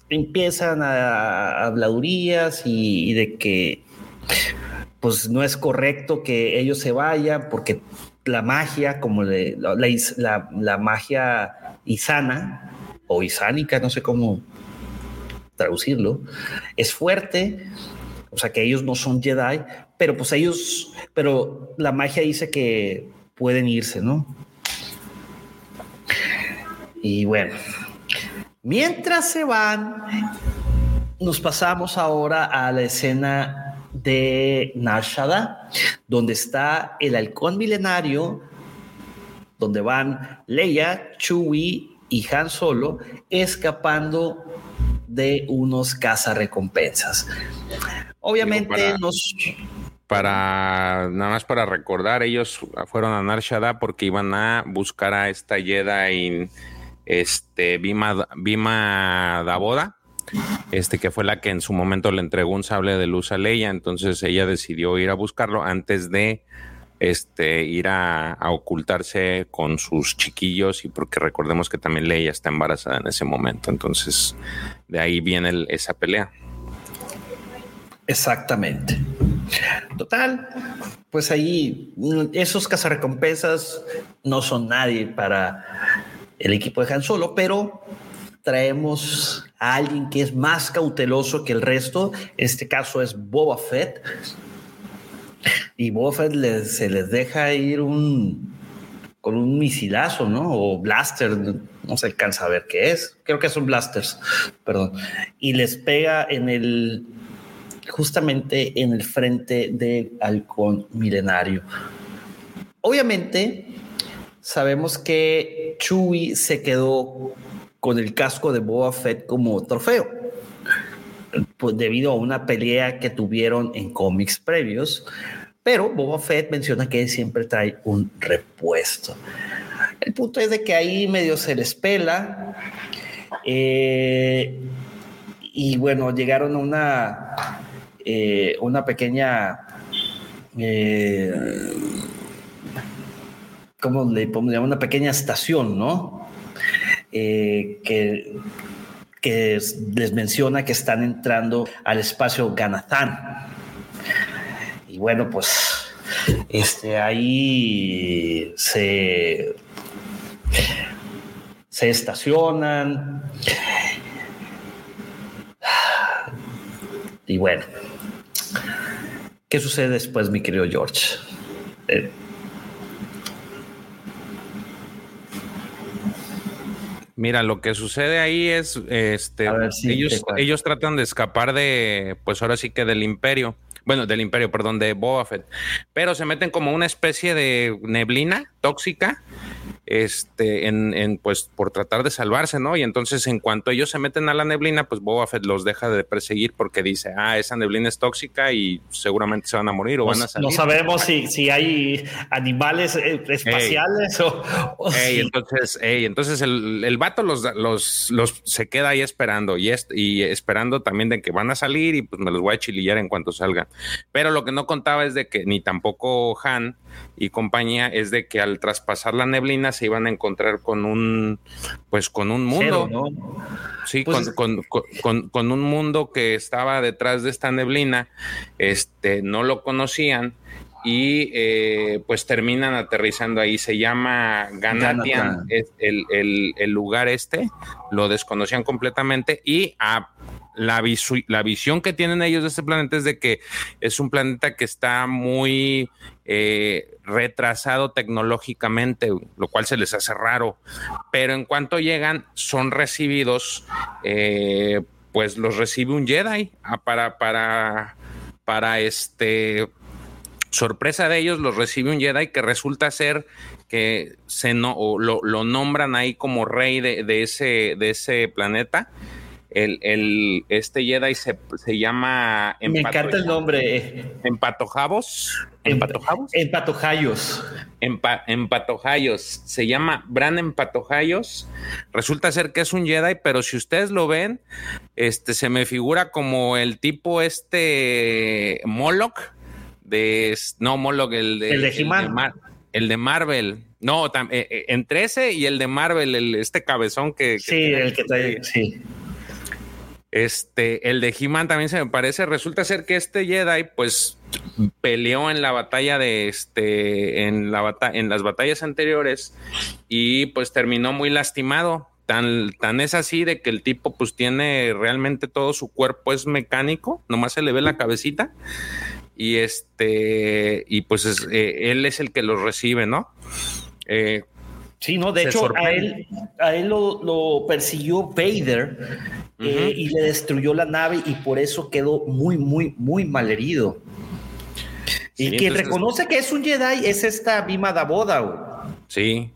[SPEAKER 2] empiezan a habladurías y, de que pues no es correcto que ellos se vayan porque la magia, como la, la, magia isana o isánica, no sé cómo traducirlo, es fuerte, o sea que ellos no son Jedi, pero pues ellos, pero la magia dice que pueden irse, ¿no? Y bueno, mientras se van, nos pasamos ahora a la escena de Nashada, donde está el halcón milenario, donde van Leia, Chewie y Han Solo escapando de unos cazarrecompensas. Obviamente
[SPEAKER 3] para,
[SPEAKER 2] nos...
[SPEAKER 3] Para, nada más para recordar, ellos fueron a Nar porque iban a buscar a esta Jedi este, Bima, Bima Daboda, este que fue la que en su momento le entregó un sable de luz a Leia, entonces ella decidió ir a buscarlo antes de este, ir a, ocultarse con sus chiquillos y porque recordemos que también Leia está embarazada en ese momento, entonces de ahí viene esa pelea.
[SPEAKER 2] Exactamente. Total, pues ahí esos cazarrecompensas no son nadie para el equipo de Han Solo, pero traemos a alguien que es más cauteloso que el resto. Este caso es Boba Fett. Y Boba Fett se les deja ir un con un misilazo, ¿no? O blaster, no se alcanza a ver qué es. Creo que son blasters, perdón. Y les pega en el justamente en el frente del halcón milenario. Obviamente, sabemos que Chewie se quedó con el casco de Boba Fett como trofeo, pues debido a una pelea que tuvieron en cómics previos, pero Boba Fett menciona que siempre trae un repuesto. El punto es de que ahí medio se les pela. Eh, y bueno, llegaron a una, eh, una pequeña eh, ¿cómo le podemos Una pequeña estación, ¿no? Eh, que, les menciona que están entrando al espacio Ganatán. Y bueno, pues este, ahí se, se estacionan. Y bueno, ¿qué sucede después, mi querido George? Eh,
[SPEAKER 3] Mira, lo que sucede ahí es, este, ellos, ellos tratan de escapar de, pues ahora sí que del imperio, bueno, del imperio, perdón, de Boba Fett, pero se meten como una especie de neblina tóxica este, en, en, pues por tratar de salvarse, ¿no? Y entonces en cuanto ellos se meten a la neblina, pues Boba Fett los deja de perseguir porque dice, ah, esa neblina es tóxica y seguramente se van a morir o van a salir.
[SPEAKER 2] No sabemos si, si hay animales eh, espaciales o,
[SPEAKER 3] Entonces, entonces el, el vato los, los, los, se queda ahí esperando y, y esperando también de que van a salir y pues me los voy a chilillar en cuanto salgan. Pero lo que no contaba es de que ni tampoco Han y compañía es de que al traspasar la neblina se iban a encontrar con un, pues con un mundo, Sí, pues con, un mundo que estaba detrás de esta neblina, este, no lo conocían y eh, pues terminan aterrizando ahí. Se llama Ganatian, es el, el, lugar este, lo desconocían completamente y a la, la visión que tienen ellos de este planeta es de que es un planeta que está muy eh, retrasado tecnológicamente, lo cual se les hace raro. Pero en cuanto llegan, son recibidos, eh, pues los recibe un Jedi ah, para, para, para este sorpresa de ellos, los recibe un Jedi que resulta ser que se no, lo, lo, nombran ahí como rey de, de, ese, de ese planeta el, el, este Jedi se, se llama...
[SPEAKER 2] Me encanta el nombre.
[SPEAKER 3] Empatojavos.
[SPEAKER 2] Empatojavos. Empatojayos.
[SPEAKER 3] empatojayos. Se llama Bran Empatojayos. Resulta ser que es un Jedi, pero si ustedes lo ven, este se me figura como el tipo este Moloch de no Moloch el de
[SPEAKER 2] el de,
[SPEAKER 3] el de, Marvel. No, eh, eh, entre ese y el de Marvel, el, este cabezón que,
[SPEAKER 2] sí, el que trae, sí.
[SPEAKER 3] Este, el de He-Man también se me parece. Resulta ser que este Jedi, pues, peleó en la batalla de este, en la en las batallas anteriores y pues terminó muy lastimado. Tan, tan es así de que el tipo, pues, tiene realmente todo su cuerpo es mecánico, nomás se le ve la cabecita y este, y pues eh, él es el que los recibe, ¿no?
[SPEAKER 2] Eh, Sí, no, de hecho, a él, a él lo, lo, persiguió Vader eh, y le destruyó la nave y por eso quedó muy, muy, muy mal herido. y quien reconoce que es un Jedi es esta Bima Daboda.
[SPEAKER 3] Sí,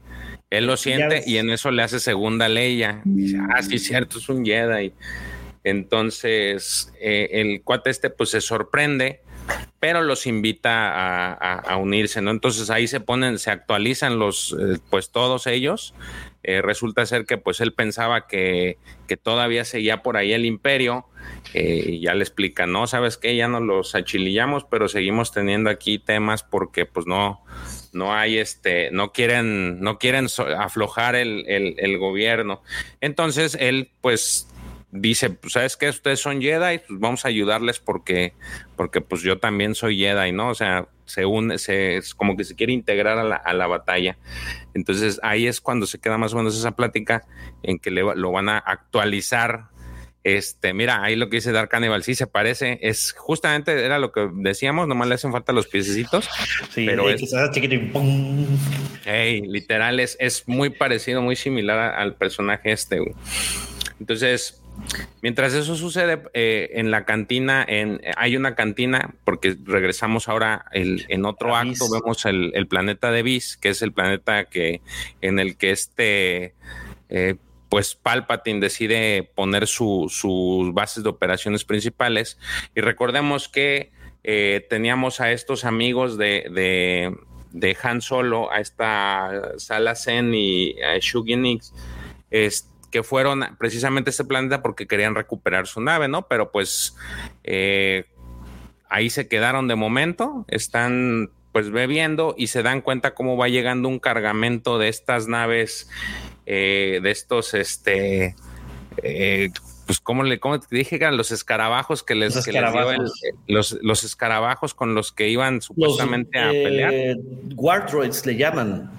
[SPEAKER 3] él lo siente y en eso le hace segunda ley. Dice, ah, sí, cierto, es un Jedi. Entonces, el cuate este pues se sorprende, pero los invita a, unirse, ¿no? Entonces ahí se ponen, se actualizan los, eh, pues todos ellos. Eh, resulta ser que pues él pensaba que, que, todavía seguía por ahí el imperio y ya le explica, no, sabes qué, ya no los achilillamos, pero seguimos teniendo aquí temas porque pues no, no hay este, no quieren, no quieren aflojar el, el, gobierno. Entonces él, pues, dice, pues, ¿sabes qué? Ustedes son Jedi, pues vamos a ayudarles porque, porque pues yo también soy Jedi, ¿no? O sea, se une, se, es como que se quiere integrar a la, a la, batalla. Entonces ahí es cuando se queda más o menos esa plática en que le, lo van a actualizar este, mira, ahí lo que dice Dark Cannibal, sí se parece, es justamente era lo que decíamos, nomás le hacen falta los piececitos. Sí, pero es, chiquito y literal, es, es, muy parecido, muy similar al personaje este. Entonces, mientras eso sucede eh, en la cantina, en, hay una cantina, porque regresamos ahora en otro acto, vemos el, el, planeta de Bis, que es el planeta que en el que este eh, pues Palpatine decide poner sus bases de operaciones principales. Y recordemos que eh, teníamos a estos amigos de, de, Han Solo, a esta Sala Zen y a Shuginix, que fueron precisamente a este planeta porque querían recuperar su nave, ¿no? Pero pues eh, ahí se quedaron de momento, están pues bebiendo y se dan cuenta cómo va llegando un cargamento de estas naves, eh, de estos, este, eh, pues como le cómo te dije que eran los escarabajos que les, los, escarabajos. los, escarabajos con los que iban supuestamente a pelear.
[SPEAKER 2] Wardroids le llaman.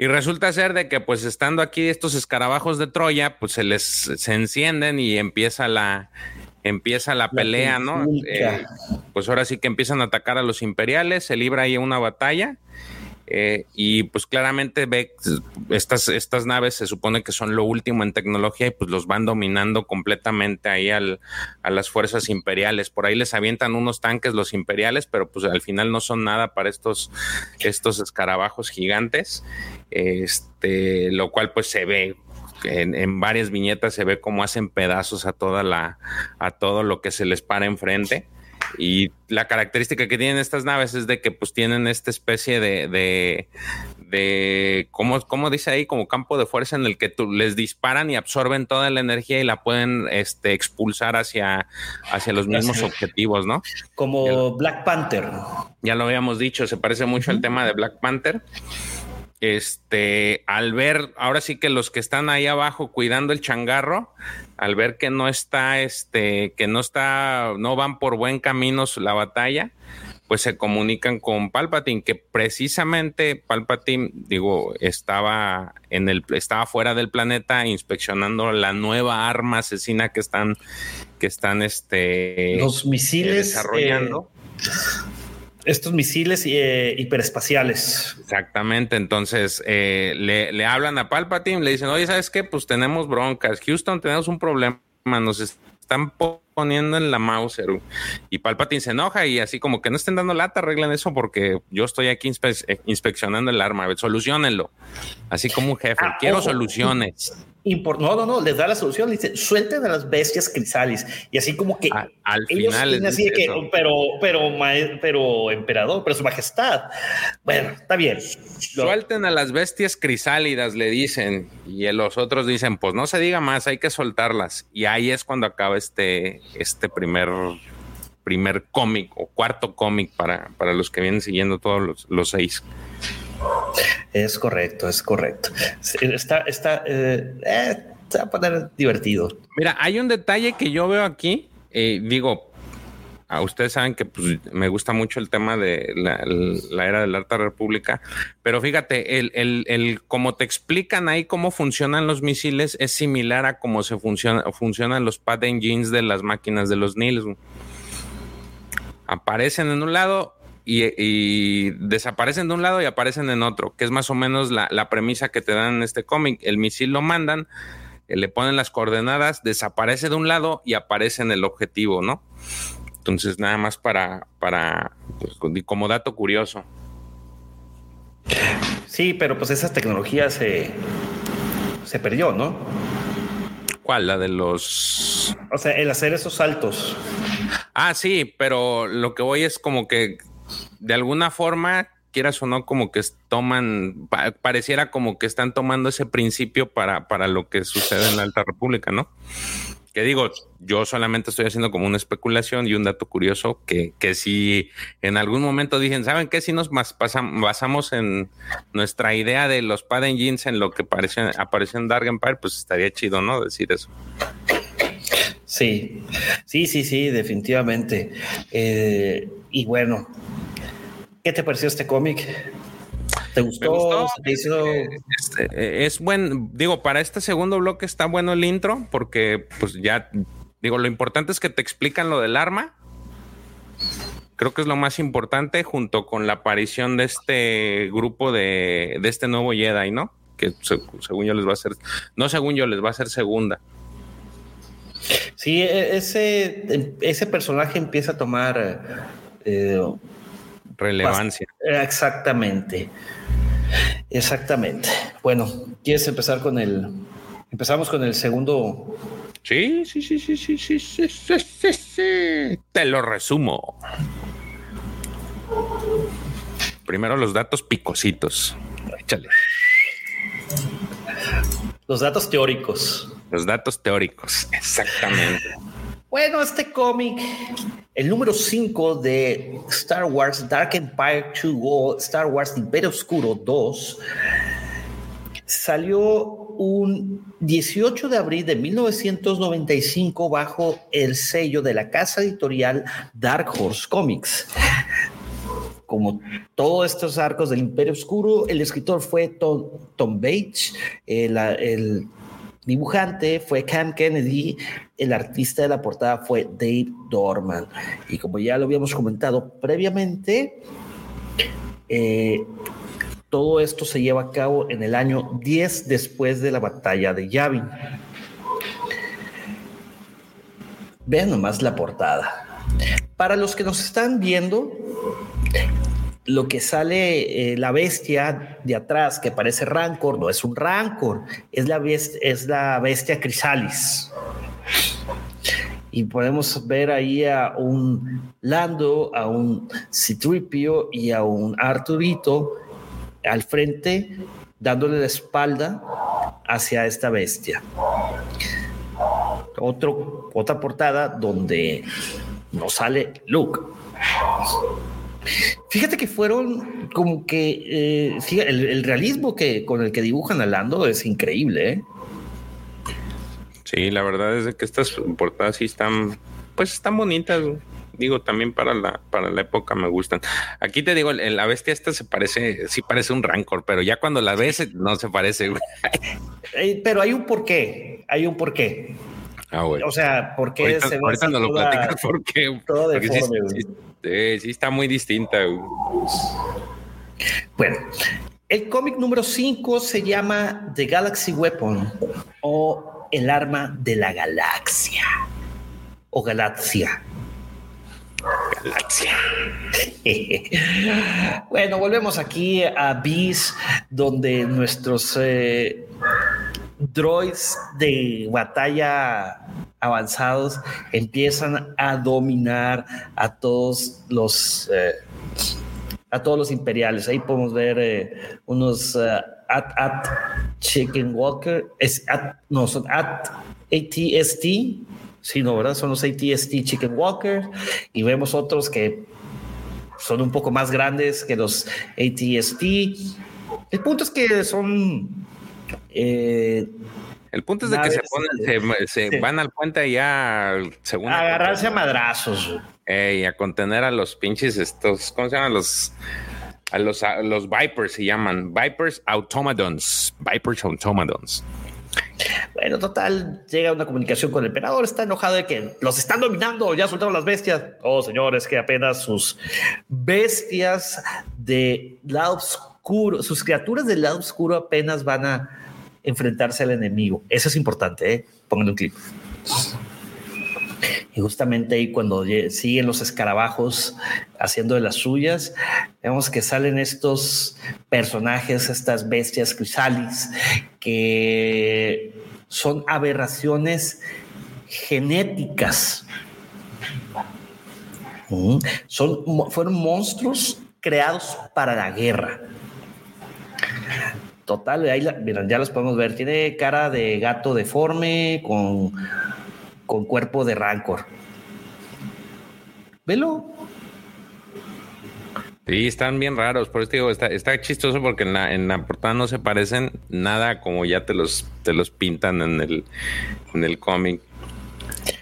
[SPEAKER 3] Y resulta ser de que pues estando aquí estos escarabajos de Troya, pues se les se encienden y empieza la empieza la, pelea, ¿no? Eh, pues ahora sí que empiezan a atacar a los imperiales, se libra ahí una batalla. Eh, y pues claramente ve estas, estas naves se supone que son lo último en tecnología y pues los van dominando completamente ahí al, a las fuerzas imperiales. Por ahí les avientan unos tanques los imperiales, pero pues al final no son nada para estos, estos escarabajos gigantes. Este, lo cual pues se ve en, varias viñetas se ve cómo hacen pedazos a toda la, a todo lo que se les para enfrente. Y la característica que tienen estas naves es de que pues tienen esta especie de, de, de ¿cómo, dice ahí? Como campo de fuerza en el que tú, les disparan y absorben toda la energía y la pueden este, expulsar hacia, hacia los mismos objetivos, ¿no?
[SPEAKER 2] Como Black Panther.
[SPEAKER 3] Ya lo habíamos dicho, se parece mucho al tema de Black Panther este, al ver, ahora sí que los que están ahí abajo cuidando el changarro, al ver que no está, este, que no está, no van por buen camino la batalla, pues se comunican con Palpatine, que precisamente Palpatine, digo, estaba en el, estaba fuera del planeta inspeccionando la nueva arma asesina que están, que están, este,
[SPEAKER 2] los misiles
[SPEAKER 3] desarrollando.
[SPEAKER 2] Eh, estos misiles eh, hiperespaciales.
[SPEAKER 3] Exactamente, entonces eh, le, le, hablan a Palpatine, le dicen, oye, ¿sabes qué? Pues tenemos broncas, Houston, tenemos un problema, nos están poniendo en la Mauser. Y Palpatine se enoja y así como que no estén dando lata, arreglen eso porque yo estoy aquí eh, inspeccionando el arma, solucionenlo. Así como un jefe, ah, quiero soluciones
[SPEAKER 2] no, no, no, les da la solución, dice, suelten a las bestias crisalis. Y así como que
[SPEAKER 3] al final
[SPEAKER 2] así que, pero, pero, pero, emperador, pero su majestad. Bueno, está bien.
[SPEAKER 3] Suelten a las bestias crisálidas, le dicen. Y los otros dicen, pues no se diga más, hay que soltarlas. Y ahí es cuando acaba este, este primer primer cómic o cuarto cómic para, para los que vienen siguiendo todos los, los seis.
[SPEAKER 2] Es correcto, es correcto. Está, está, eh, eh, se va a poner divertido.
[SPEAKER 3] Mira, hay un detalle que yo veo aquí. Eh, digo, a ustedes saben que pues, me gusta mucho el tema de la, era de la Alta República, pero fíjate, el, el, el, como te explican ahí cómo funcionan los misiles es similar a cómo se funciona, funcionan los pad engines de las máquinas de los Nils. Aparecen en un lado, y, desaparecen de un lado y aparecen en otro, que es más o menos la, premisa que te dan en este cómic. El misil lo mandan, le ponen las coordenadas, desaparece de un lado y aparece en el objetivo, ¿no? Entonces, nada más para, para pues, como dato curioso.
[SPEAKER 2] Sí, pero pues esa tecnología se, se perdió, ¿no?
[SPEAKER 3] ¿Cuál? La de los.
[SPEAKER 2] O sea, el hacer esos saltos.
[SPEAKER 3] Ah, sí, pero lo que voy es como que de alguna forma, quieras o no, como que toman, pareciera como que están tomando ese principio para, para lo que sucede en la Alta República, ¿no? que digo, yo solamente estoy haciendo como una especulación y un dato curioso que, que si en algún momento dicen, ¿saben qué? Si nos basamos en nuestra idea de los pad engines en lo que apareció, apareció en Dark Empire, pues estaría chido, ¿no? Decir eso.
[SPEAKER 2] Sí, sí, sí, sí, definitivamente. Eh, y bueno, ¿qué te pareció este cómic? ¿Te gustó?
[SPEAKER 3] Este, eh, es buen, digo, para este segundo bloque está bueno el intro, porque pues ya, digo, lo importante es que te explican lo del arma. Creo que es lo más importante junto con la aparición de este grupo de, de este nuevo Jedi, ¿no? Que según yo les va a ser, no según yo les va a ser segunda.
[SPEAKER 2] Sí, e, ese, ese personaje empieza a tomar eh,
[SPEAKER 3] relevancia.
[SPEAKER 2] Exactamente. Exactamente. Bueno, ¿quieres empezar con el... Empezamos con el segundo...
[SPEAKER 3] Sí, sí, sí, sí, sí, sí, sí, sí, sí, sí. Te lo resumo. Primero los datos picositos. Échale.
[SPEAKER 2] Los datos teóricos.
[SPEAKER 3] Los datos teóricos, exactamente.
[SPEAKER 2] Bueno, este cómic, el número 5 de Star Wars Dark Empire 2 o Star Wars Imperio Oscuro 2, salió un 18 de abril de 1995 bajo el sello de la casa editorial Dark Horse Comics. Como todos estos arcos del Imperio Oscuro, el escritor fue Tom, Tom Bates, el, el dibujante fue Cam Kennedy, el artista de la portada fue Dave Dorman. Y como ya lo habíamos comentado previamente, eh, todo esto se lleva a cabo en el año 10 después de la batalla de Yavin. Vean nomás la portada. Para los que nos están viendo, lo que sale eh, la bestia de atrás, que parece Rancor, no es un Rancor, es la, bestia, es la bestia Crisalis. Y podemos ver ahí a un Lando, a un Citripio y a un Arturito al frente, dándole la espalda hacia esta bestia. Otra portada donde no sale Luke. Fíjate que fueron como que eh, el, realismo que con el que dibujan a Lando es increíble. ¿eh?
[SPEAKER 3] Sí, la verdad es que estas portadas sí están, pues están bonitas. Digo, también para la, para la época me gustan. Aquí te digo, la bestia esta se parece, sí parece un rancor, pero ya cuando la ves no se parece.
[SPEAKER 2] pero hay un porqué, hay un porqué. Ah, O sea, ¿por qué
[SPEAKER 3] ahorita, se ve ahorita no lo platicas *laughs* porque, todo sí, sí, está muy distinta.
[SPEAKER 2] Bueno, el cómic número 5 se llama The Galaxy Weapon o El arma de la galaxia o galaxia. Galaxia. *laughs* bueno, volvemos aquí a Beast, donde nuestros eh, droids de batalla avanzados empiezan a dominar a todos los eh, a todos los imperiales. Ahí podemos ver eh, unos eh, at, at Chicken Walker, es at, no, son at ATST, sí, no, ¿verdad? Son los ATST Chicken Walker y vemos otros que son un poco más grandes que los ATST. El punto es que son
[SPEAKER 3] eh, el punto es de que se, ponen, se, van al puente ya
[SPEAKER 2] según a agarrarse a madrazos
[SPEAKER 3] y a contener a los pinches estos cómo se llaman los a los los vipers se llaman. Vipers automatons. Vipers automatons.
[SPEAKER 2] Bueno, total, llega una comunicación con el emperador, está enojado de que los están dominando, ya soltaron las bestias. Oh, señores, que apenas sus bestias de lado sus criaturas del lado oscuro apenas van a enfrentarse al enemigo. Eso es importante, ¿eh? Un clip. Y justamente ahí cuando siguen los escarabajos haciendo de las suyas, vemos que salen estos personajes, estas bestias crisalis, que son aberraciones genéticas. Son, fueron monstruos creados para la guerra. Total, ahí ya los podemos ver. Tiene cara de gato deforme con con cuerpo de rancor. Velo.
[SPEAKER 3] Sí, están bien raros, por eso digo, está, está chistoso porque en la, en la portada no se parecen nada como ya te los, te los pintan en el, en el cómic.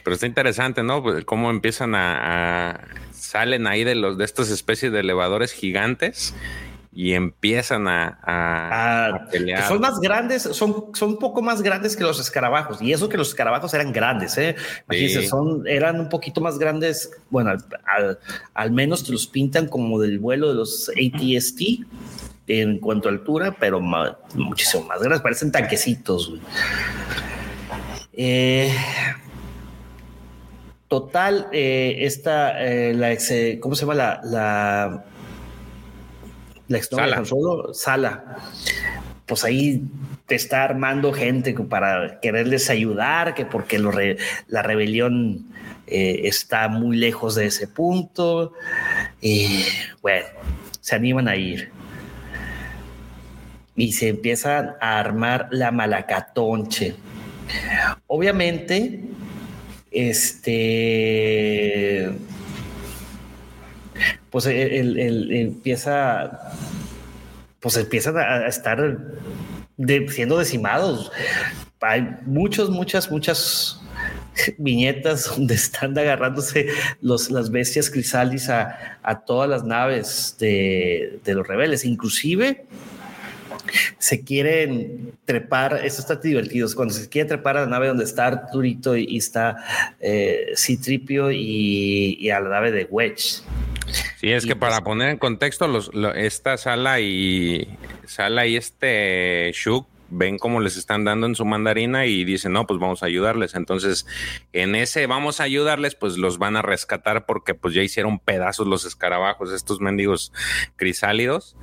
[SPEAKER 3] Pero está interesante, ¿no? Pues, cómo empiezan a, a, salen ahí de los de estas especies de elevadores gigantes y empiezan a,
[SPEAKER 2] ah, pelear. Son más grandes, son, son un poco más grandes que los escarabajos. Y eso que los escarabajos eran grandes, ¿eh? son, eran un poquito más grandes. Bueno, al, menos te los pintan como del vuelo de los ATST en cuanto a altura, pero muchísimo más grandes. Parecen tanquecitos. Eh, total, eh, esta, eh, la ¿cómo se llama la la exnovia Solo, Sala. Pues ahí te está armando gente para quererles ayudar, que porque la rebelión eh, está muy lejos de ese punto. Y bueno, se animan a ir. Y se empieza a armar la malacatonche. Obviamente, este pues él, empieza, pues empiezan a estar siendo decimados. Hay muchos, muchas, muchas viñetas donde están agarrándose los, las bestias crisalis a, todas las naves de, de, los rebeldes, inclusive se quieren trepar, eso está divertido, cuando se quiere trepar a la nave donde está Arturito y, está eh, Citripio y, a la nave de Wedge.
[SPEAKER 3] Sí, es que para pues poner en contexto, los, esta sala y sala y este Shuk ven cómo les están dando en su mandarina y dicen, no, pues vamos a ayudarles. Entonces, en ese vamos a ayudarles, pues los van a rescatar porque pues ya hicieron pedazos los escarabajos, estos mendigos crisálidos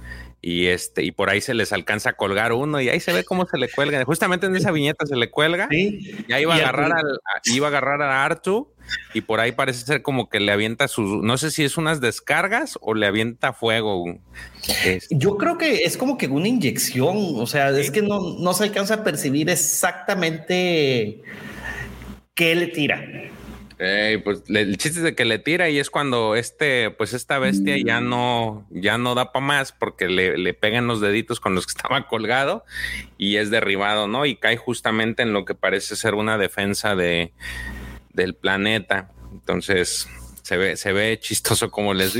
[SPEAKER 3] y este y por ahí se les alcanza a colgar uno y ahí se ve cómo se le cuelga justamente en esa viñeta se le cuelga y ahí iba a agarrar al, iba a agarrar a Artu y por ahí parece ser como que le avienta sus no sé si es unas descargas o le avienta fuego.
[SPEAKER 2] Este. yo creo que es como que una inyección o sea es que no, no se alcanza a percibir exactamente qué le tira
[SPEAKER 3] pues el chiste es de que le tira y es cuando este, pues esta bestia ya mm. no, ya no da para más porque le, le, pegan los deditos con los que *laughs* estaba colgado y es derribado, ¿no? Y cae justamente en lo que parece ser una defensa de, del planeta. Entonces se ve, se ve chistoso como les.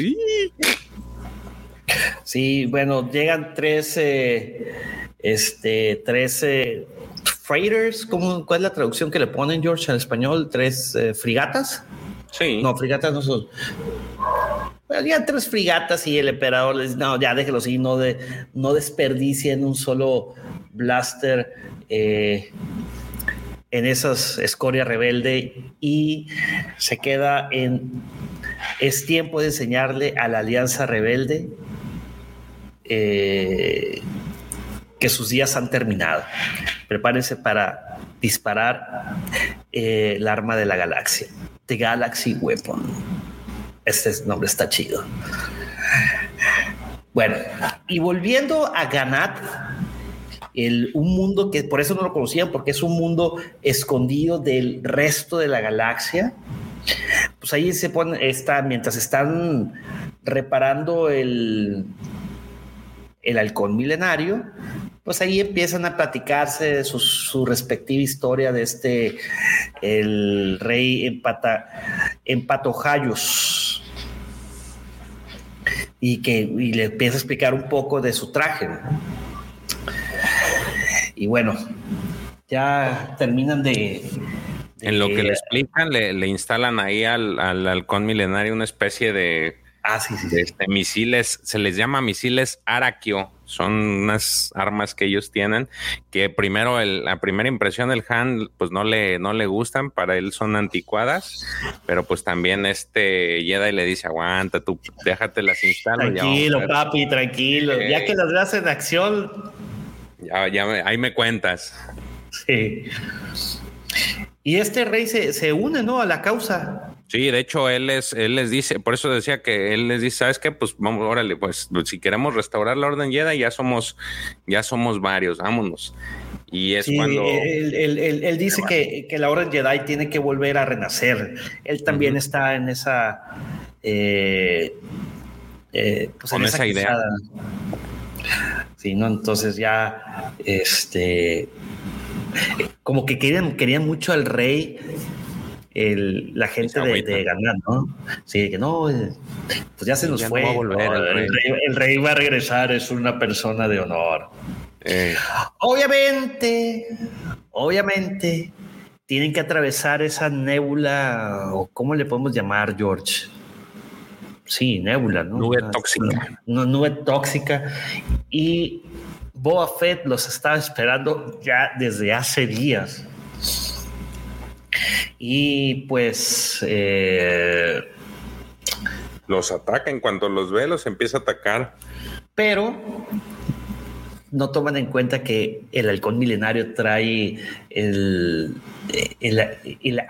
[SPEAKER 2] Sí, bueno, llegan 13, este, 13 freighters, ¿cómo, ¿cuál es la traducción que le ponen, George, en español? ¿Tres eh, frigatas?
[SPEAKER 3] Sí.
[SPEAKER 2] No, frigatas no son. Bueno, tres frigatas y el emperador les dice, no, ya déjelo así, no, de, no desperdicien un solo blaster eh, en esas escoria rebelde y se queda en... Es tiempo de enseñarle a la alianza rebelde eh, que sus días han terminado. Prepárense para disparar eh, el arma de la galaxia. The Galaxy Weapon. Este nombre está chido. Bueno, y volviendo a Ganat, el, un mundo que por eso no lo conocían, porque es un mundo escondido del resto de la galaxia. Pues ahí se pone, está, mientras están reparando el, el halcón milenario, pues ahí empiezan a platicarse de su, respectiva historia de este, el rey empata, empatojayos. Y que le empieza a explicar un poco de su traje. Y bueno, ya terminan de,
[SPEAKER 3] en lo que le explican, le, instalan ahí al, al halcón milenario una especie de
[SPEAKER 2] Ah, sí, sí.
[SPEAKER 3] Este, misiles, se les llama misiles Arakio. Son unas armas que ellos tienen que primero, el, la primera impresión del Han, pues no le, no le gustan, para él son anticuadas, pero pues también este Jedi le dice, aguanta, tú déjate las instalar.
[SPEAKER 2] Tranquilo, papi, tranquilo. ya que las veas en acción.
[SPEAKER 3] Ya, ya, ahí me cuentas.
[SPEAKER 2] Sí. Y este rey se, se une, ¿no? A la causa.
[SPEAKER 3] Sí, de hecho, él les, él les dice, por eso decía que él les dice, ¿sabes qué? Pues vamos, órale, pues si queremos restaurar la Orden Jedi, ya somos, ya somos varios, vámonos. Y es cuando.
[SPEAKER 2] Él, dice que, la Orden Jedi tiene que volver a renacer. Él también está en esa. Eh,
[SPEAKER 3] eh, pues Con esa, idea.
[SPEAKER 2] Sí, ¿no? Entonces ya. Este. Como que querían, querían mucho al rey el, la gente de, ganar, ¿no? Sí, que no, eh, pues ya se nos fue. el, rey. va a regresar, es una persona de honor. Eh. Obviamente, obviamente, tienen que atravesar esa nébula, o cómo le podemos llamar, George. Sí, nébula, ¿no?
[SPEAKER 3] Nube tóxica.
[SPEAKER 2] nube tóxica. Y Boa Fett los estaba esperando ya desde hace días. Y pues... Eh,
[SPEAKER 3] los ataca, en cuanto los ve, los empieza a atacar.
[SPEAKER 2] Pero no toman en cuenta que el halcón milenario trae el, el, el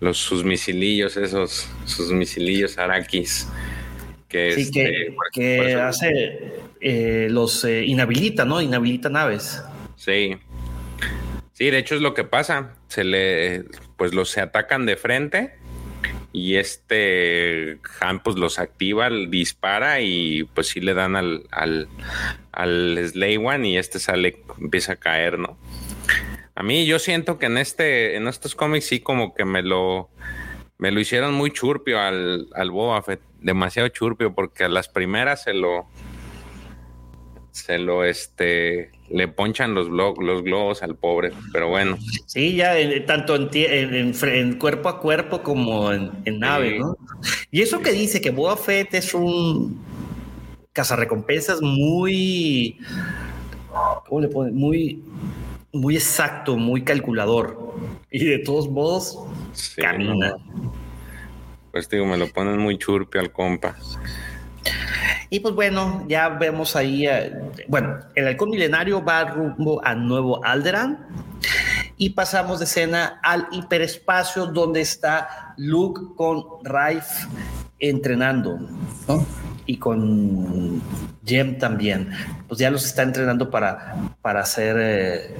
[SPEAKER 3] Los, sus misilillos, esos, sus misilillos araquis. Que,
[SPEAKER 2] sí, que, este, hace, eh, los eh, inhabilita, ¿no? Inhabilita naves.
[SPEAKER 3] Sí. Sí, de hecho es lo que pasa. Se le, pues los se atacan de frente y este Han pues los activa, dispara y pues sí le dan al, al, al Slay One y este sale, empieza a caer, ¿no? A mí yo siento que en este, en estos cómics sí como que me lo, me lo hicieron muy churpio al, al Boba Fett, demasiado churpio porque a las primeras se lo, se lo, este, le ponchan los, los globos al pobre, pero bueno.
[SPEAKER 2] Sí, ya tanto en, en, cuerpo a cuerpo como en, nave, ¿no? Y eso que dice que Boba Fett es un cazarrecompensas muy, ¿cómo le pone? Muy, muy exacto, muy calculador. Y de todos modos, camina.
[SPEAKER 3] Pues digo, me lo ponen muy churpio al compa.
[SPEAKER 2] Y pues bueno, ya vemos ahí, eh, bueno, el halcón milenario va rumbo a Nuevo Alderan y pasamos de escena al hiperespacio donde está Luke con Rife entrenando. Y con Jem también. Pues ya los está entrenando para, para hacer eh,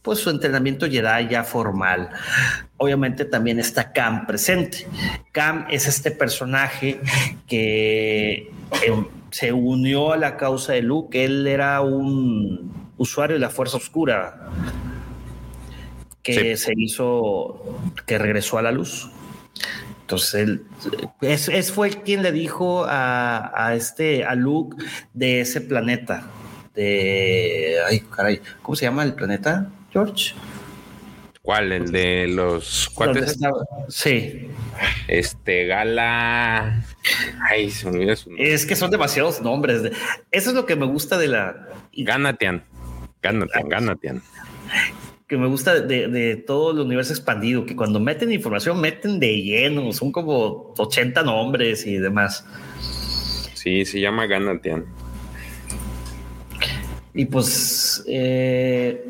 [SPEAKER 2] pues su entrenamiento Jedi ya formal. Obviamente también está Cam presente. Cam es este personaje que se unió a la causa de Luke. Él era un usuario de la Fuerza Oscura que se hizo, que regresó a la luz. Entonces él es, fue quien le dijo a, este a Luke de ese planeta. De ay, caray, ¿cómo se llama el planeta, George?
[SPEAKER 3] ¿Cuál? ¿El de los cuates?
[SPEAKER 2] Sí.
[SPEAKER 3] Este, Gala. Ay, se me olvida su
[SPEAKER 2] nombre. Es que son demasiados nombres. Eso es lo que me gusta de la.
[SPEAKER 3] Ganatian. Ganatian, Ganatian.
[SPEAKER 2] Que me gusta de, todo el universo expandido, que cuando meten información, meten de lleno. Son como 80 nombres y demás.
[SPEAKER 3] Sí, se llama Ganatian.
[SPEAKER 2] Y pues. Eh,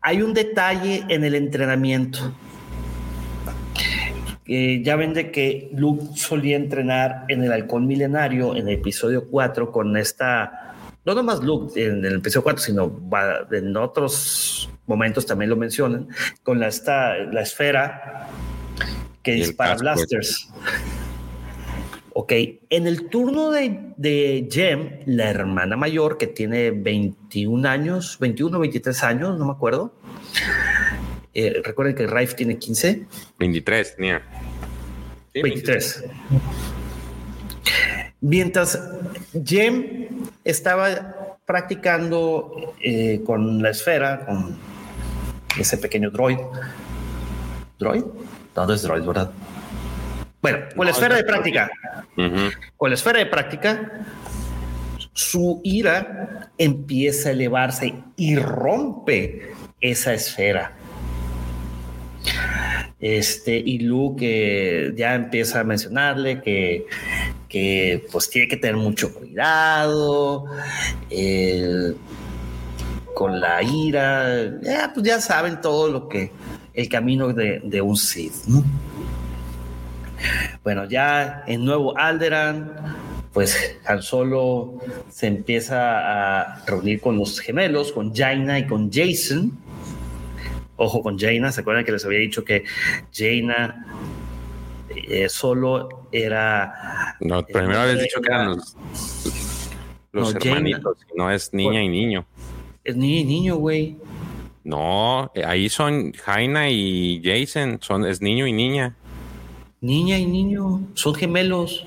[SPEAKER 2] hay un detalle en el entrenamiento. Ya ven de que Luke solía entrenar en el halcón milenario en el episodio 4 con esta, no nomás Luke en el episodio 4, sino en otros momentos también lo mencionan, con la, esta, la esfera que dispara blasters. Ok, en el turno de, de Jem, la hermana mayor que tiene 21 años, 21 23 años, no me acuerdo. Eh, recuerden que Rife tiene 15.
[SPEAKER 3] 23 tenía.
[SPEAKER 2] 23. Mientras Jem estaba practicando eh, con la esfera, con ese pequeño droid, ¿Droid? ¿Dónde es Droid, verdad? Bueno, con la esfera de práctica. Con la esfera de práctica, su ira empieza a elevarse y rompe esa esfera. Este, y Luke ya empieza a mencionarle que, que pues tiene que tener mucho cuidado con la ira. Pues ya saben todo lo que el camino de, un Sith. Bueno, ya en Nuevo Alderan, pues Han Solo se empieza a reunir con los gemelos, con Jaina y con Jason Ojo con Jaina, ¿se acuerdan que les había dicho que Jaina eh, solo era...
[SPEAKER 3] No, primero habías dicho que eran los, hermanitos, no es niña y niño.
[SPEAKER 2] Es niña y niño, güey.
[SPEAKER 3] No, eh, ahí son Jaina y Jason, son, es niño y niña.
[SPEAKER 2] Niña y niño, son gemelos.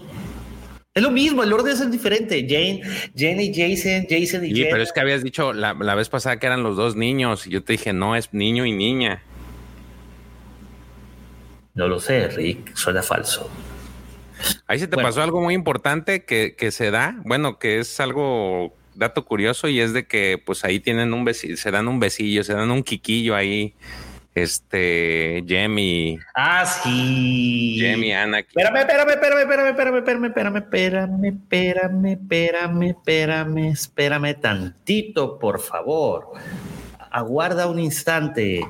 [SPEAKER 2] Es lo mismo, el orden es diferente. Jane, Jane y Jason, Jason y
[SPEAKER 3] Sí, pero es que habías dicho la, vez pasada que eran los dos niños y yo te dije, no, es niño y niña.
[SPEAKER 2] No lo sé, Rick, suena falso.
[SPEAKER 3] Ahí se te pasó algo muy importante que, que, se da, bueno, que es algo dato curioso y es de que pues ahí tienen un besillo, se dan un besillo, se dan un quiquillo ahí este, Jamie.
[SPEAKER 2] Ah, sí.
[SPEAKER 3] Jamie, Anakin.
[SPEAKER 2] Espérame, espérame, espérame, espérame, espérame, espérame, espérame, espérame, espérame, espérame, espérame, espérame tantito, por favor. Aguarda un instante.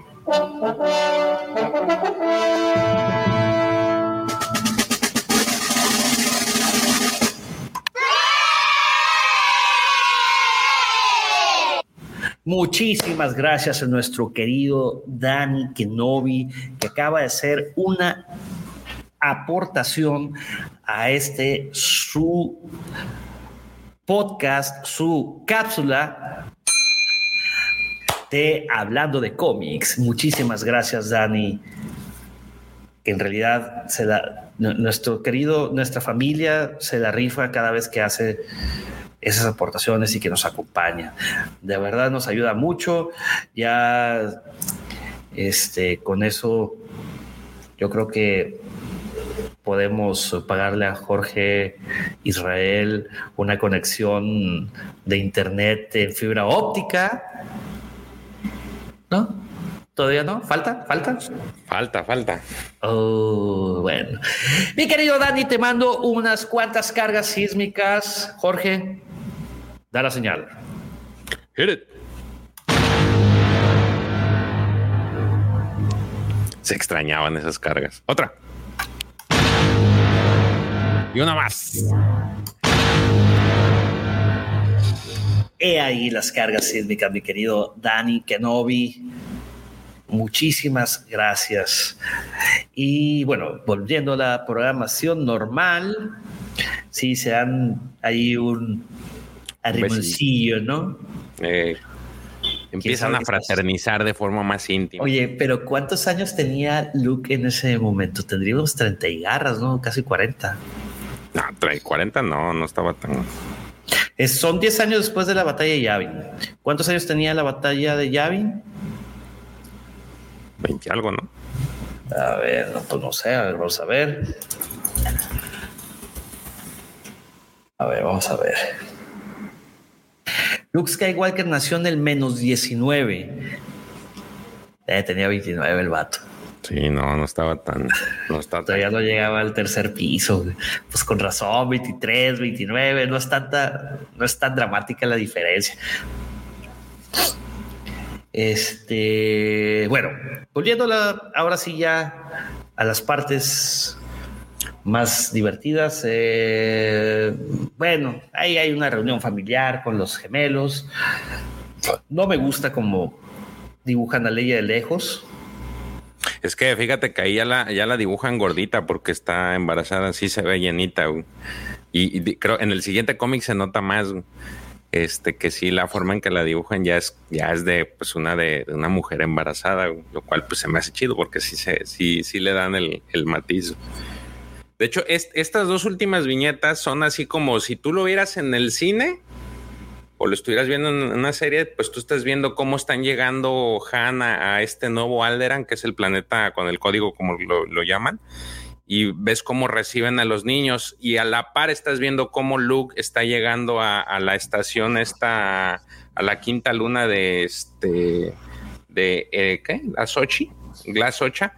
[SPEAKER 2] Muchísimas gracias a nuestro querido Dani Kenobi, que acaba de hacer una aportación a este su podcast, su cápsula de Hablando de cómics. Muchísimas gracias, Dani. Que en realidad se da, nuestro querido, nuestra familia se la rifa cada vez que hace esas aportaciones y que nos acompaña. De verdad nos ayuda mucho. Ya este, con eso yo creo que podemos pagarle a Jorge Israel una conexión de internet en fibra óptica. ¿No? ¿Todavía no? ¿Falta? ¿Falta?
[SPEAKER 3] Falta, falta.
[SPEAKER 2] Oh, bueno. Mi querido Dani, te mando unas cuantas cargas sísmicas. Jorge, Da la señal.
[SPEAKER 3] Hit it. Se extrañaban esas cargas. Otra. Y una más.
[SPEAKER 2] He ahí las cargas sísmicas, mi querido Dani Kenobi. Muchísimas gracias. Y bueno, volviendo a la programación normal, sí se han ahí un a ¿no?
[SPEAKER 3] Eh, empiezan a fraternizar de forma más íntima.
[SPEAKER 2] Oye, pero ¿cuántos años tenía Luke en ese momento? Tendríamos 30 y garras, ¿no? Casi 40.
[SPEAKER 3] No, 40 no, no estaba tan...
[SPEAKER 2] son 10 años después de la batalla de Yavin. ¿Cuántos años tenía la batalla de Yavin?
[SPEAKER 3] 20 algo, ¿no?
[SPEAKER 2] A ver, no, pues no sé, a ver, vamos a ver. A ver, vamos a ver. Luke Skywalker nació en el menos 19. Eh, tenía 29 el vato.
[SPEAKER 3] Sí, no, no estaba tan. No estaba
[SPEAKER 2] Todavía no llegaba al tercer piso. Pues con razón, 23, 29. No es tanta, no es tan dramática la diferencia. Este, bueno, volviendo ahora sí ya a las partes más divertidas. Eh, bueno, ahí hay una reunión familiar con los gemelos. No me gusta como dibujan a Leia de lejos.
[SPEAKER 3] Es que fíjate que ahí ya la, ya la dibujan gordita porque está embarazada, así se ve llenita. Y, creo en el siguiente cómic se nota más este que sí la forma en que la dibujan ya es ya es de pues una de, una mujer embarazada, lo cual pues se me hace chido porque sí se sí sí le dan el, el matiz. De hecho, estas dos últimas viñetas son así como si tú lo vieras en el cine o lo estuvieras viendo en una serie, pues tú estás viendo cómo están llegando Han a, este nuevo Alderan, que es el planeta con el código como lo, llaman, y ves cómo reciben a los niños y a la par estás viendo cómo Luke está llegando a, la estación esta, a la quinta luna de este, de, eh, ¿qué? La Sochi, Glass Ocha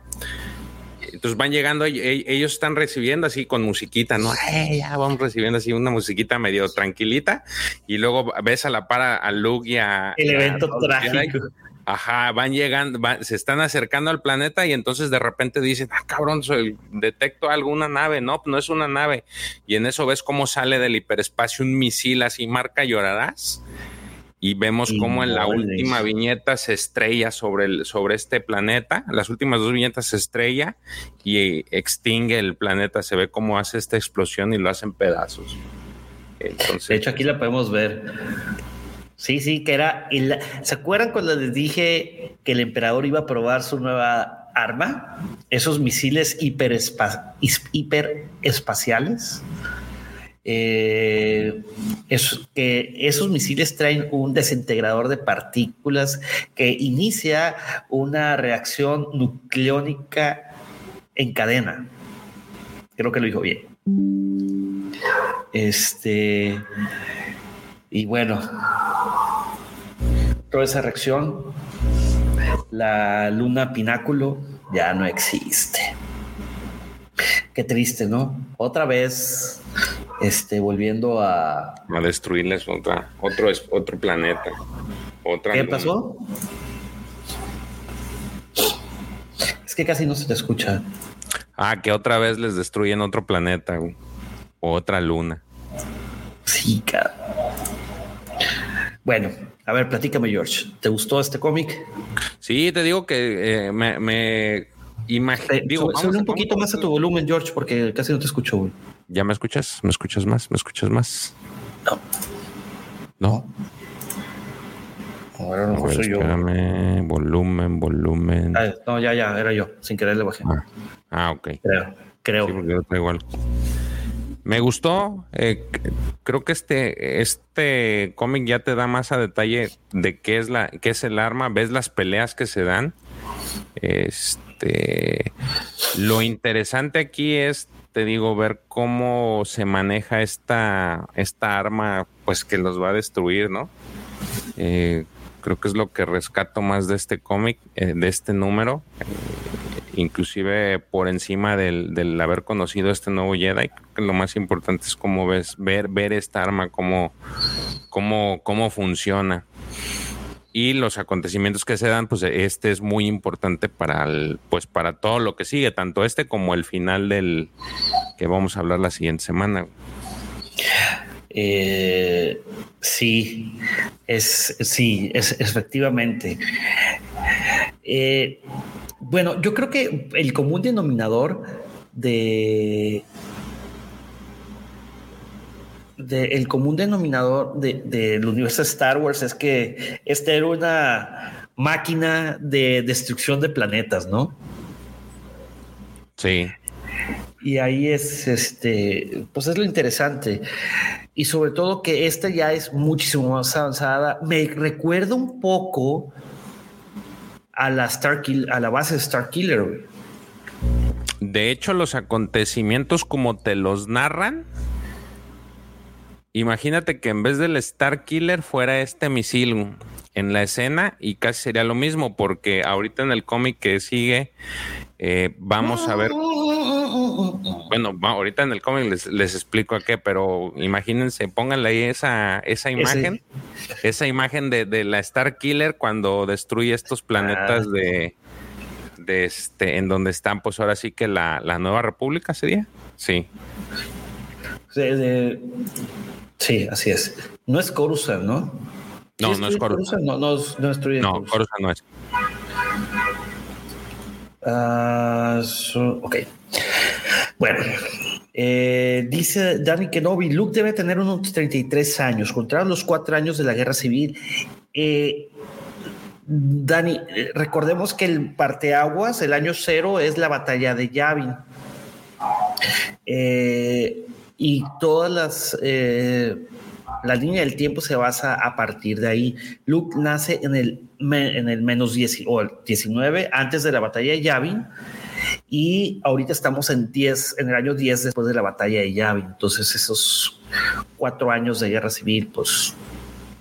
[SPEAKER 3] entonces van llegando, ellos están recibiendo así con musiquita, ¿no? ya vamos recibiendo así una musiquita medio tranquilita y luego ves a la para a Luke y a...
[SPEAKER 2] El evento trágico.
[SPEAKER 3] Ajá, van llegando, se están acercando al planeta y entonces de repente dicen, ah, cabrón, soy, detecto alguna nave. No, no es una nave. Y en eso ves cómo sale del hiperespacio un misil así, marca llorarás y vemos cómo en la última viñeta se estrella sobre, el, sobre este planeta. Las últimas dos viñetas se estrella y extingue el planeta. Se ve cómo hace esta explosión y lo hacen pedazos.
[SPEAKER 2] de hecho, aquí la podemos ver. Sí, sí, que era. ¿Se acuerdan cuando les dije que el emperador iba a probar su nueva arma? Esos misiles hiperespaciales. Eh, es, que esos misiles traen un desintegrador de partículas que inicia una reacción nucleónica en cadena. Creo que lo dijo bien. Este, y bueno, toda esa reacción, la luna pináculo ya no existe. Qué triste, ¿no? Otra vez este, volviendo a...
[SPEAKER 3] A destruirles otra, otro, otro planeta. Otra
[SPEAKER 2] ¿Qué pasó? Es que casi no se te escucha.
[SPEAKER 3] Ah, que otra vez les destruyen otro planeta, otra luna.
[SPEAKER 2] Sí, cara. Bueno, a ver, platícame, George. ¿Te gustó este cómic?
[SPEAKER 3] Sí, te digo que eh, me, me
[SPEAKER 2] Digo, sube un poquito más a tu volumen, George, porque casi no te escucho, güey.
[SPEAKER 3] ¿Ya me escuchas? ¿Me escuchas más? ¿Me escuchas más?
[SPEAKER 2] No.
[SPEAKER 3] ¿No?
[SPEAKER 2] Ahora no soy yo.
[SPEAKER 3] volumen, volumen.
[SPEAKER 2] Ah, no, ya, ya, era yo. Sin querer le bajé.
[SPEAKER 3] Ah, ah ok.
[SPEAKER 2] Creo, creo.
[SPEAKER 3] igual. Me gustó. Eh, creo que este, este cómic ya te da más a detalle de qué es la, qué es el arma. Ves las peleas que se dan. Este, lo interesante aquí es te digo, ver cómo se maneja esta, esta arma, pues que los va a destruir, ¿no? Eh, creo que es lo que rescato más de este cómic, eh, de este número, inclusive por encima del, haber conocido este nuevo Jedi, que lo más importante es cómo ves, ver, ver esta arma, cómo, cómo, cómo funciona y los acontecimientos que se dan, pues este es muy importante para el, pues para todo lo que sigue, tanto este como el final del que vamos a hablar la siguiente semana.
[SPEAKER 2] Eh, sí, es sí, es efectivamente. Eh, bueno, yo creo que el común denominador de el común denominador del de, universo de Star Wars es que esta era una máquina de destrucción de planetas, ¿no?
[SPEAKER 3] Sí.
[SPEAKER 2] Y ahí es este, pues es lo interesante. Y sobre todo que esta ya es muchísimo más avanzada. Me recuerda un poco a la Star a la base de Star Killer.
[SPEAKER 3] De hecho, los acontecimientos como te los narran, Imagínate que en vez del Star Killer fuera este misil en la escena y casi sería lo mismo porque ahorita en el cómic que sigue eh, vamos a ver, bueno, ahorita en el cómic les, explico a qué, pero imagínense, pónganle ahí esa, esa imagen, esa imagen de, la Star Killer cuando destruye estos planetas ah. de, de este, en donde están, pues ahora sí que la, Nueva República sería, sí.
[SPEAKER 2] de, Sí, así es. No es Coruscant, ¿no?
[SPEAKER 3] No, no es Coruscant.
[SPEAKER 2] No, no, es, no,
[SPEAKER 3] no Coruscant no es.
[SPEAKER 2] Uh, ok. Bueno, eh, dice Danny Kenobi, Luke debe tener unos 33 años, contra los cuatro años de la guerra civil. Eh, Dani, recordemos que el parteaguas, el año cero, es la batalla de Yavin. Eh, y todas las, eh, la línea del tiempo se basa a partir de ahí. Luke nace en el, en el menos 10, o 19 antes de la batalla de Yavin y ahorita estamos en 10, en el año 10 después de la batalla de Yavin. Entonces esos cuatro años de guerra civil pues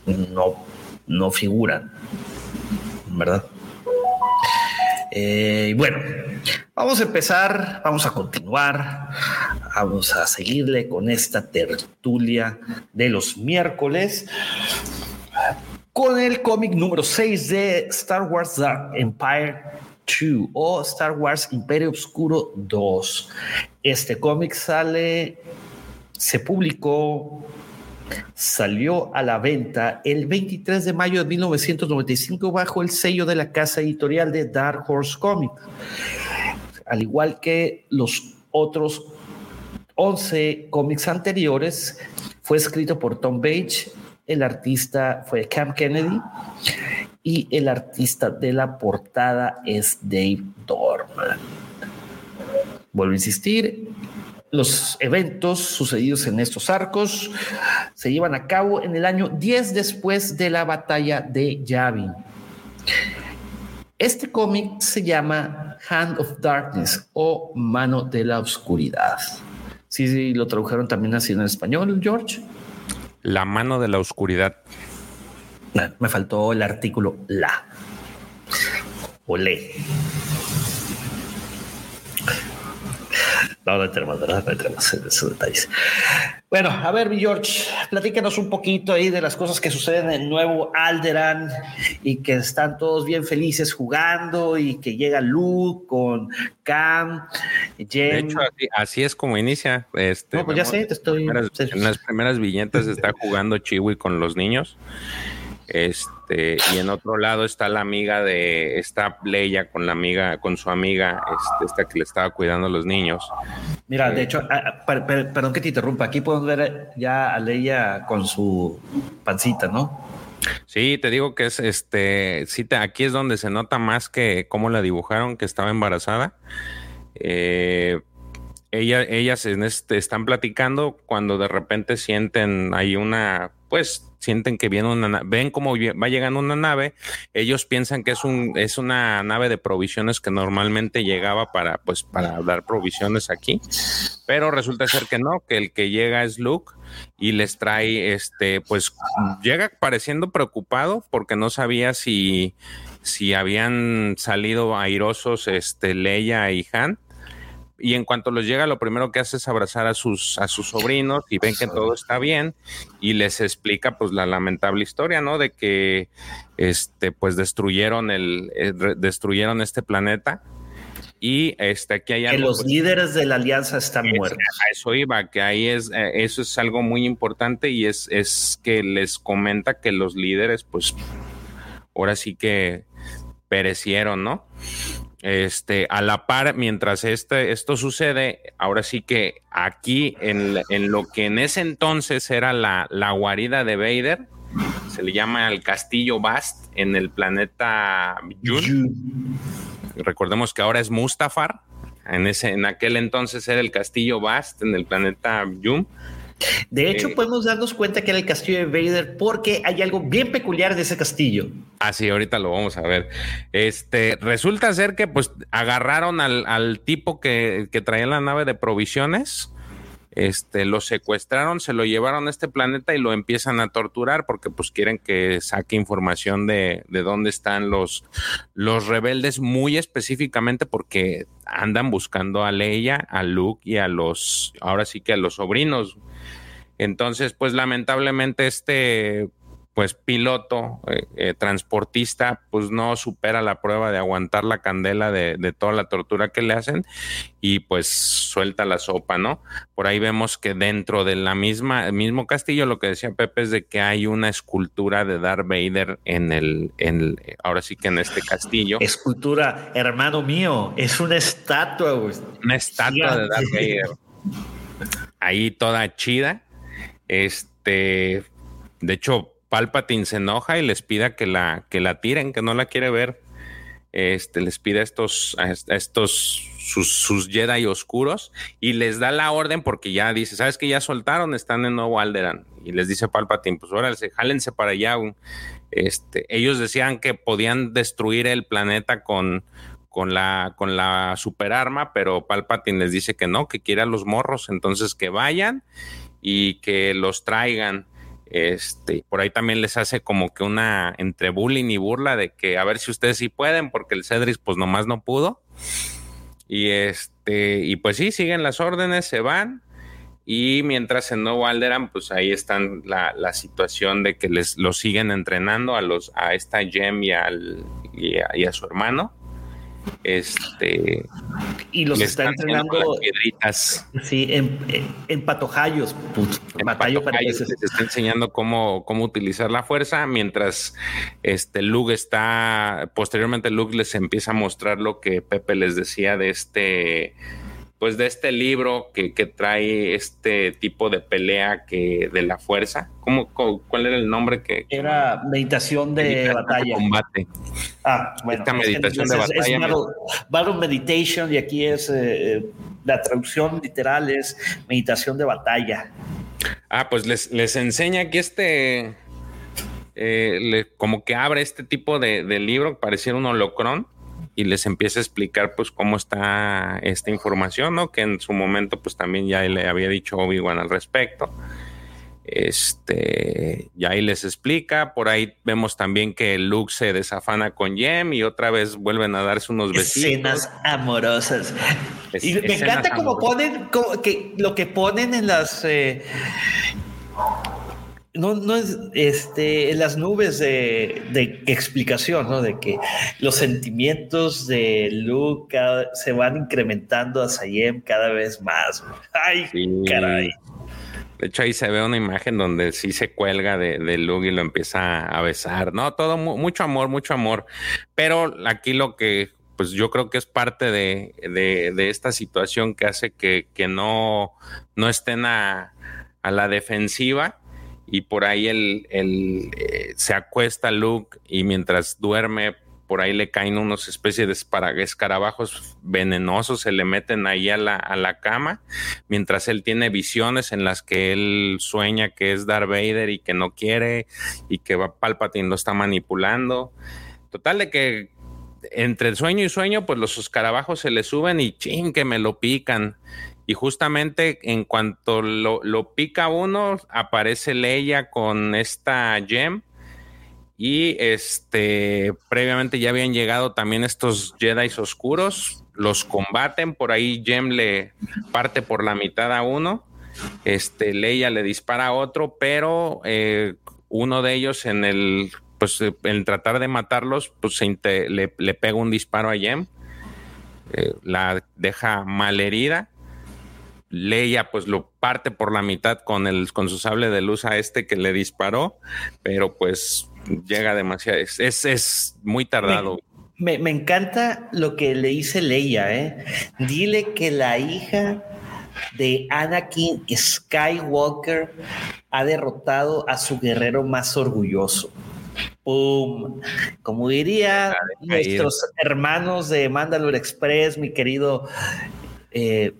[SPEAKER 2] no, no figuran, ¿verdad? Eh, bueno, vamos a empezar, vamos a continuar, vamos a seguirle con esta tertulia de los miércoles con el cómic número 6 de Star Wars Dark Empire 2 o Star Wars Imperio Oscuro 2. Este cómic sale, se publicó Salió a la venta el 23 de mayo de 1995 bajo el sello de la casa editorial de Dark Horse Comics. Al igual que los otros 11 cómics anteriores, fue escrito por Tom Page, el artista fue Cam Kennedy y el artista de la portada es Dave Dorman. Vuelvo a insistir, los eventos sucedidos en estos arcos se llevan a cabo en el año 10 después de la batalla de Yavin. Este cómic se llama Hand of Darkness o Mano de la Oscuridad. Sí, sí, lo tradujeron también así en español, George.
[SPEAKER 3] La mano de la oscuridad.
[SPEAKER 2] Me faltó el artículo la. O No, no tenemos, ¿verdad? No tenemos esos detalles. Bueno, a ver, mi George, platícanos un poquito ahí de las cosas que suceden en el nuevo Alderan y que están todos bien felices jugando y que llega Luke con Cam,
[SPEAKER 3] Jen. De hecho, así, es como inicia. Este,
[SPEAKER 2] no, pues ya sé, te estoy.
[SPEAKER 3] en las primeras viñetas está jugando Chiwi con los niños. Este, y en otro lado está la amiga de esta Leia con la amiga, con su amiga, este, esta que le estaba cuidando a los niños.
[SPEAKER 2] Mira, de eh, hecho, ah, ah, perdón que te interrumpa, aquí podemos ver ya a Leia con su pancita, ¿no?
[SPEAKER 3] Sí, te digo que es este, sí, aquí es donde se nota más que cómo la dibujaron, que estaba embarazada. Eh, ella, ellas en este, están platicando cuando de repente sienten ahí una, pues sienten que viene una ven cómo va llegando una nave, ellos piensan que es un es una nave de provisiones que normalmente llegaba para pues para dar provisiones aquí, pero resulta ser que no, que el que llega es Luke y les trae este pues llega pareciendo preocupado porque no sabía si si habían salido airosos este Leia y Han y en cuanto los llega, lo primero que hace es abrazar a sus, a sus sobrinos y ven que todo está bien y les explica pues la lamentable historia, ¿no? De que este pues destruyeron el eh, destruyeron este planeta y este aquí hay
[SPEAKER 2] que los pues, líderes de la alianza están muertos.
[SPEAKER 3] A eso iba, que ahí es eh, eso es algo muy importante y es es que les comenta que los líderes pues ahora sí que perecieron, ¿no? Este, a la par, mientras este, esto sucede, ahora sí que aquí, en, lo que en ese entonces era la, guarida de Vader, se le llama el castillo Bast en el planeta Yun. Recordemos que ahora es Mustafar. En, ese, en aquel entonces era el castillo Bast en el planeta Yun.
[SPEAKER 2] De hecho, podemos darnos cuenta que era el castillo de Vader porque hay algo bien peculiar de ese castillo.
[SPEAKER 3] Ah, sí, ahorita lo vamos a ver. Este resulta ser que pues agarraron al, tipo que, traía la nave de provisiones. Este, lo secuestraron, se lo llevaron a este planeta y lo empiezan a torturar porque pues quieren que saque información de, de dónde están los, los rebeldes muy específicamente porque andan buscando a Leia, a Luke y a los, ahora sí que a los sobrinos. Entonces, pues lamentablemente este pues piloto, eh, eh, transportista, pues no supera la prueba de aguantar la candela de, toda la tortura que le hacen y pues suelta la sopa, ¿no? Por ahí vemos que dentro de la misma, el mismo castillo, lo que decía Pepe es de que hay una escultura de Darth Vader en el, en ahora sí que en este castillo.
[SPEAKER 2] Escultura, hermano mío, es una estatua,
[SPEAKER 3] Una estatua de Darth Vader. Ahí toda chida este, de hecho, Palpatine se enoja y les pida que la, que la tiren, que no la quiere ver. este, les pide a estos, a estos sus, sus, Jedi oscuros y les da la orden porque ya dice, ¿sabes que ya soltaron? Están en Nuevo Alderan. Y les dice Palpatine, pues órale, jálense para allá. Este, ellos decían que podían destruir el planeta con, con la, con la superarma, pero Palpatine les dice que no, que quiere a los morros, entonces que vayan y que los traigan. Este, por ahí también les hace como que una entre bullying y burla de que a ver si ustedes sí pueden, porque el Cedric pues nomás no pudo. Y este, y pues sí, siguen las órdenes, se van. Y mientras en Nuevo Alderan, pues ahí están la, la situación de que les lo siguen entrenando a los, a esta Jem y, al, y a su hermano este
[SPEAKER 2] y los está entrenando
[SPEAKER 3] piedritas.
[SPEAKER 2] Sí, en, en patojayos,
[SPEAKER 3] pues, les está enseñando cómo, cómo utilizar la fuerza, mientras este Luke está, posteriormente Luke les empieza a mostrar lo que Pepe les decía de este pues de este libro que, trae este tipo de pelea que de la fuerza. ¿Cómo, cuál era el nombre que
[SPEAKER 2] era meditación de batalla?
[SPEAKER 3] combate.
[SPEAKER 2] Ah, bueno,
[SPEAKER 3] esta meditación de batalla.
[SPEAKER 2] Es battle, meditation y aquí es eh, la traducción literal es meditación de batalla.
[SPEAKER 3] Ah, pues les, les enseña aquí este eh, como que abre este tipo de, de libro, pareciera un holocrón y les empieza a explicar pues cómo está esta información, ¿no? Que en su momento pues también ya le había dicho Obi-Wan al respecto. Este, y ahí les explica, por ahí vemos también que Luke se desafana con Jem y otra vez vuelven a darse unos besitos.
[SPEAKER 2] Escenas amorosas. y me encanta como ponen, que lo que ponen en las... Eh, no, no es este, en las nubes de, explicación, ¿no? De que los sentimientos de Luke se van incrementando a Sayem cada vez más. Ay, caray.
[SPEAKER 3] De hecho, ahí se ve una imagen donde sí se cuelga de, de Luke y lo empieza a besar. No, todo mucho amor, mucho amor. Pero aquí lo que, pues yo creo que es parte de, de esta situación que hace que, que no, no estén a, a la defensiva y por ahí el, eh, se acuesta Luke y mientras duerme por ahí le caen unos especies de escarabajos venenosos, se le meten ahí a la, a la cama, mientras él tiene visiones en las que él sueña que es Darth Vader y que no quiere y que va Palpatine lo está manipulando. Total de que entre el sueño y sueño, pues los escarabajos se le suben y ching, que me lo pican. Y justamente en cuanto lo, pica uno, aparece Leia con esta gem. Y este, previamente ya habían llegado también estos Jedi oscuros. Los combaten. Por ahí Gem le parte por la mitad a uno. Este, Leia le dispara a otro, pero eh, uno de ellos en el, pues en tratar de matarlos, pues le, pega un disparo a Gem. Eh, la deja mal herida Leia pues lo parte por la mitad con el con su sable de luz a este que le disparó, pero pues llega demasiado, es, es, muy tardado.
[SPEAKER 2] Me, encanta lo que le dice Leia, ¿eh? Dile que la hija de Anakin Skywalker ha derrotado a su guerrero más orgulloso. ¡Pum! Como diría nuestros hermanos de Mandalore Express, mi querido eh,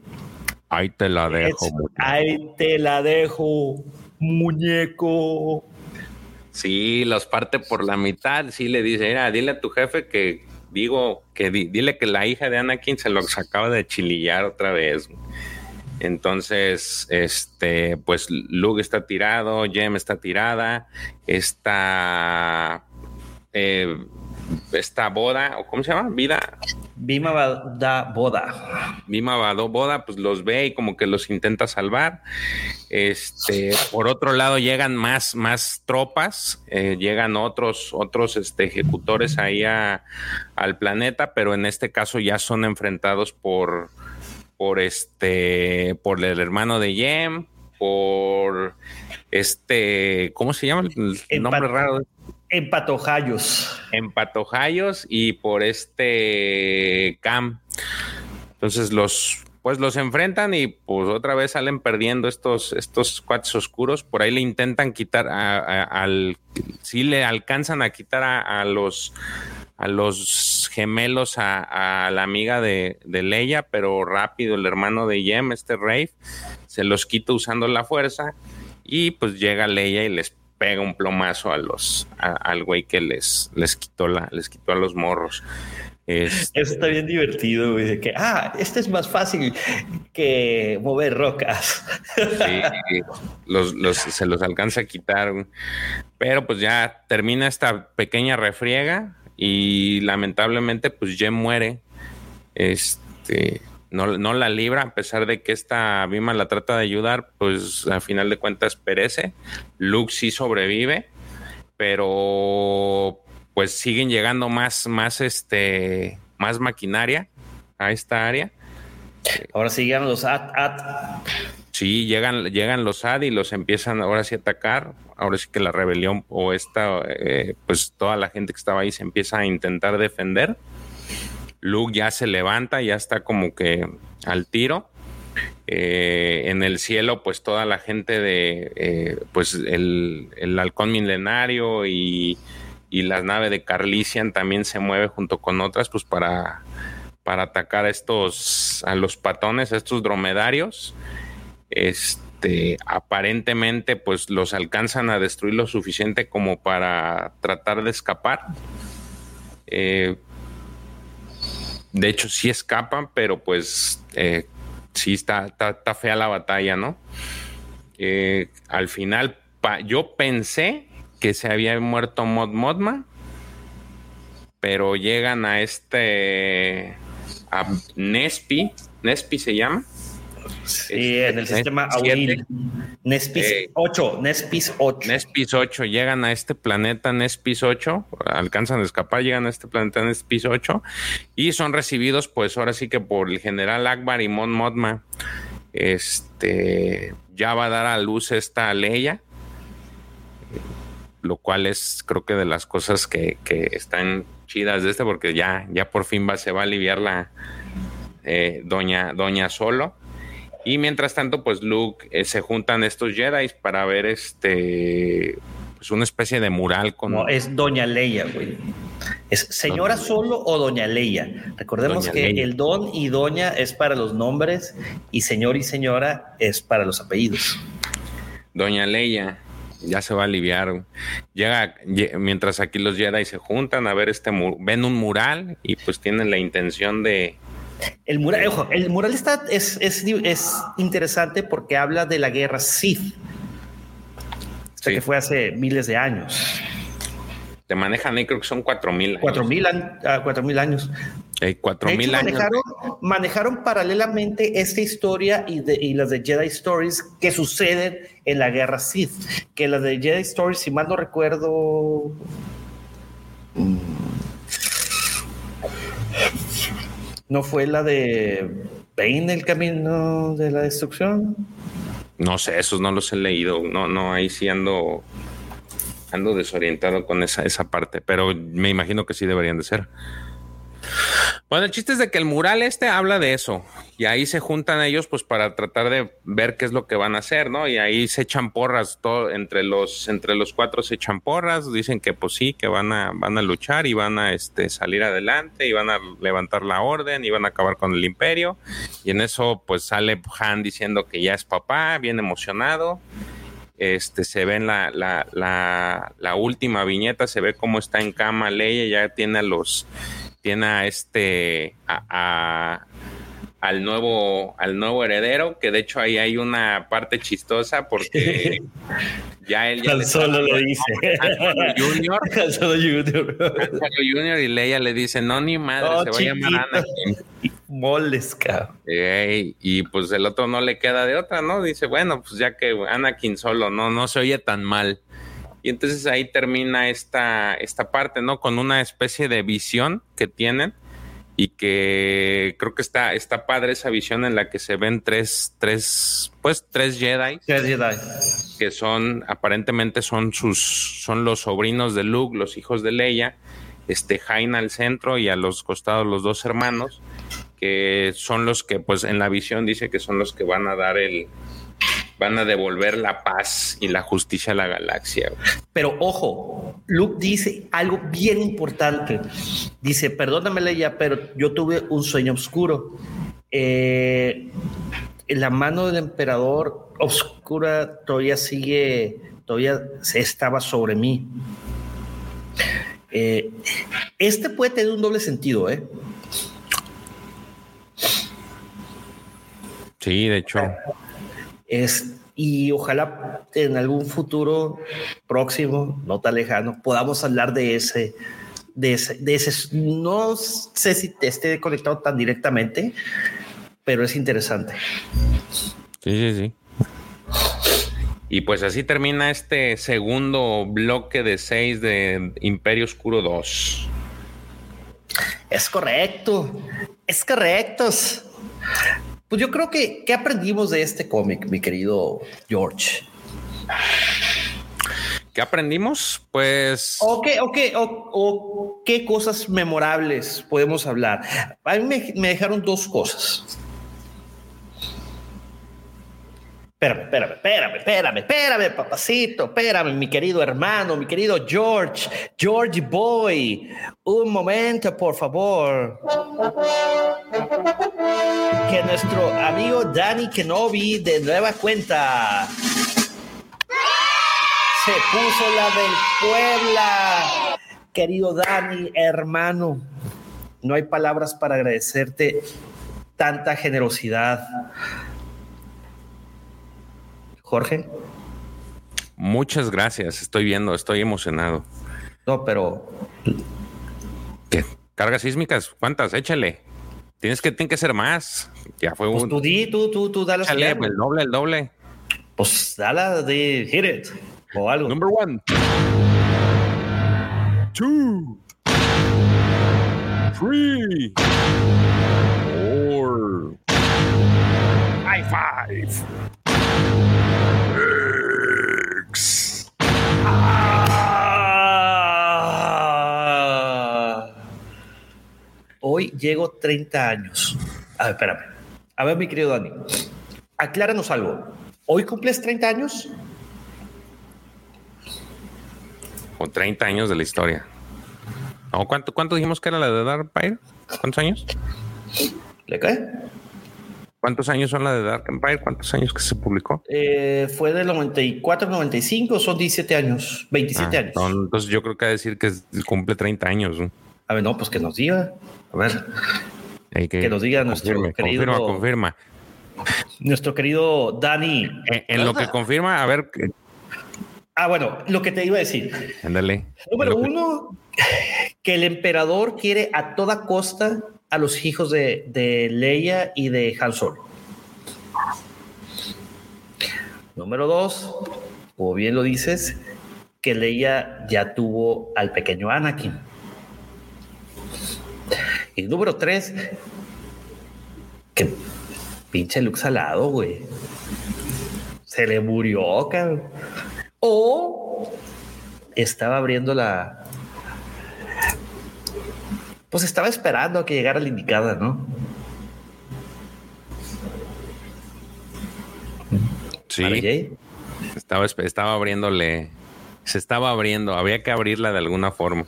[SPEAKER 3] Ahí te la dejo.
[SPEAKER 2] ahí te la dejo, muñeco.
[SPEAKER 3] Sí, los parte por la mitad. Sí, le dice, mira, dile a tu jefe que digo, que dile que la hija de Anakin se lo acaba de chilillar otra vez. Entonces, este, pues Luke está tirado, Jem está tirada, está eh, esta boda, o cómo se llama, vida.
[SPEAKER 2] Vima da boda.
[SPEAKER 3] Vado boda, pues los ve y como que los intenta salvar. Este, por otro lado, llegan más, más tropas, eh, llegan otros, otros este, ejecutores ahí al planeta, pero en este caso ya son enfrentados por, por este, por el hermano de Yem, por este, ¿cómo se llama el nombre raro?
[SPEAKER 2] En Patojayos.
[SPEAKER 3] En Patojayos y por este Cam. Entonces los pues los enfrentan y pues otra vez salen perdiendo estos, estos cuates oscuros. Por ahí le intentan quitar al. Sí le alcanzan a quitar a, los a los gemelos a, la amiga de, de, Leia, pero rápido el hermano de Yem, este Rafe, se los quita usando la fuerza y pues llega Leia y les pega un plomazo a los al güey que les les quitó la les quitó a los morros.
[SPEAKER 2] Este, Eso está bien divertido, güey, de que, ah, este es más fácil que mover rocas.
[SPEAKER 3] Sí, los, se los alcanza a quitar, pero pues ya termina esta pequeña refriega y lamentablemente pues Jem muere. Este, no, no, la libra, a pesar de que esta Bima la trata de ayudar, pues a final de cuentas perece. Luke sí sobrevive, pero pues siguen llegando más, más, este, más maquinaria a esta área.
[SPEAKER 2] Ahora sí llegan los AT,
[SPEAKER 3] Sí, llegan, llegan los AD y los empiezan ahora sí a atacar. Ahora sí que la rebelión o esta, eh, pues toda la gente que estaba ahí se empieza a intentar defender. Luke ya se levanta, ya está como que al tiro. Eh, en el cielo, pues toda la gente de, eh, pues el, el halcón milenario y y la nave de Carlisian también se mueve junto con otras, pues para, para atacar a estos, a los patones, a estos dromedarios. Este, aparentemente, pues los alcanzan a destruir lo suficiente como para tratar de escapar. Eh, de hecho, sí escapan, pero pues eh, sí está, fea la batalla, ¿no? Eh, al final, yo pensé que se había muerto Mod Modma, pero llegan a este a Nespi, Nespi se llama.
[SPEAKER 2] Sí, en el sistema Nespis 8, Nespis 8.
[SPEAKER 3] Nespis 8, llegan a este planeta Nespis 8, alcanzan a escapar, llegan a este planeta Nespis 8 y son recibidos pues ahora sí que por el general Akbar y Mod Modma. Este ya va a dar a luz esta Leia lo cual es creo que de las cosas que, están chidas de este, porque ya, ya por fin va, se va a aliviar la eh, doña, doña Solo. Y mientras tanto, pues Luke eh, se juntan estos Jedi para ver este pues una especie de mural con.
[SPEAKER 2] No, es Doña Leia, güey. ¿Es señora solo o Doña Leia? Recordemos que el don y doña es para los nombres y señor y señora es para los apellidos.
[SPEAKER 3] Doña Leia ya se va a aliviar. Llega, mientras aquí los Jedi se juntan a ver este, ven un mural y pues tienen la intención de...
[SPEAKER 2] El mural, ojo, el mural está, es, es, interesante porque habla de la guerra Sith, que fue hace miles de años
[SPEAKER 3] te manejan ahí, creo que son cuatro mil.
[SPEAKER 2] Cuatro mil, ah, cuatro mil años.
[SPEAKER 3] cuatro mil años.
[SPEAKER 2] Manejaron, paralelamente esta historia y, de, y las de Jedi Stories que suceden en la guerra Sith. Que las de Jedi Stories, si mal no recuerdo. Mm, ¿No fue la de Bane el camino de la destrucción?
[SPEAKER 3] No sé, esos no los he leído. No, no, ahí sí ando ando desorientado con esa, esa parte, pero me imagino que sí deberían de ser. Bueno, el chiste es de que el mural este habla de eso y ahí se juntan ellos pues para tratar de ver qué es lo que van a hacer, ¿no? Y ahí se echan porras, todo, entre los entre los cuatro se echan porras, dicen que pues sí, que van a van a luchar y van a este salir adelante y van a levantar la orden y van a acabar con el imperio y en eso pues sale Han diciendo que ya es papá, bien emocionado este, se ve en la, la, la, última viñeta, se ve cómo está en cama Leia, ya tiene a los, tiene a este, a, al nuevo, al nuevo heredero, que de hecho ahí hay una parte chistosa porque *laughs* ya él ya
[SPEAKER 2] solo lo dice.
[SPEAKER 3] Junior, solo Junior. *laughs* Junior y Leia le dice, no ni madre, se va a llamar Anakin.
[SPEAKER 2] Moles,
[SPEAKER 3] y pues el otro no le queda de otra, ¿no? Dice, bueno, pues ya que Anakin solo no, no se oye tan mal. Y entonces ahí termina esta, esta parte, ¿no? Con una especie de visión que tienen y que creo que está, está padre esa visión en la que se ven tres, tres, pues tres Jedi.
[SPEAKER 2] Tres Jedi.
[SPEAKER 3] Que son, aparentemente son sus, son los sobrinos de Luke, los hijos de Leia, este Jaina al centro y a los costados los dos hermanos, que son los que, pues en la visión dice que son los que van a dar el, van a devolver la paz y la justicia a la galaxia.
[SPEAKER 2] Pero ojo, Luke dice algo bien importante. Dice, perdóname Leia, pero yo tuve un sueño oscuro. Eh, la mano del emperador oscura todavía sigue, todavía estaba sobre mí. Eh, este puede tener un doble sentido, ¿eh?
[SPEAKER 3] Sí, de hecho.
[SPEAKER 2] Es, y ojalá en algún futuro próximo, no tan lejano, podamos hablar de ese, de ese, de ese. No sé si te esté conectado tan directamente, pero es interesante.
[SPEAKER 3] Sí, sí, sí. Y pues así termina este segundo bloque de seis de Imperio Oscuro 2.
[SPEAKER 2] Es correcto, es correcto. Pues yo creo que, ¿qué aprendimos de este cómic, mi querido George?
[SPEAKER 3] ¿Qué aprendimos? Pues.
[SPEAKER 2] O qué, o qué, o, qué cosas memorables podemos hablar. A mí me dejaron dos cosas. Espérame, espérame, espérame, espérame, espérame, papacito, espérame, mi querido hermano, mi querido George, George Boy. Un momento, por favor. Que nuestro amigo Danny Kenobi de nueva cuenta se puso la del Puebla. Querido Dani, hermano, no hay palabras para agradecerte tanta generosidad Jorge.
[SPEAKER 3] Muchas gracias, estoy viendo, estoy emocionado.
[SPEAKER 2] No, pero...
[SPEAKER 3] ¿Qué? ¿Cargas sísmicas? ¿Cuántas? Échale. Tienes que, tiene que ser más. Ya fue
[SPEAKER 2] pues un... Tú di, tú, tú, tú, dale.
[SPEAKER 3] Échale, el doble, el doble.
[SPEAKER 2] Pues dale de hit it o algo.
[SPEAKER 3] Number one. Two. Three. Four. High five.
[SPEAKER 2] Hoy llego 30 años. A ver, espérame. A ver, mi querido Dani, acláranos algo. ¿Hoy cumples 30 años?
[SPEAKER 3] Con 30 años de la historia. ¿cuánto, ¿Cuánto dijimos que era la de Dark Empire? ¿Cuántos años?
[SPEAKER 2] ¿Le cae?
[SPEAKER 3] ¿Cuántos años son la de Dark Empire? ¿Cuántos años que se publicó?
[SPEAKER 2] Eh, fue del 94, 95, son 17 años, 27 ah, años.
[SPEAKER 3] Entonces yo creo que a decir que cumple 30 años.
[SPEAKER 2] A ver, no, pues que nos diga. A ver. que, nos diga nuestro querido.
[SPEAKER 3] Confirma, confirma.
[SPEAKER 2] Nuestro querido Dani.
[SPEAKER 3] En, lo que confirma, a ver.
[SPEAKER 2] Ah, bueno, lo que te iba a decir.
[SPEAKER 3] Ándale.
[SPEAKER 2] Número uno, que el emperador quiere a toda costa a los hijos de, de Leia y de Han Solo. Número dos, como bien lo dices, que Leia ya tuvo al pequeño Anakin. Y número tres, que pinche Luke salado, güey. Se le murió, cabrón. O estaba abriendo la, pues estaba esperando a que llegara la indicada, ¿no?
[SPEAKER 3] Sí. Estaba, estaba abriéndole, se estaba abriendo, había que abrirla de alguna forma.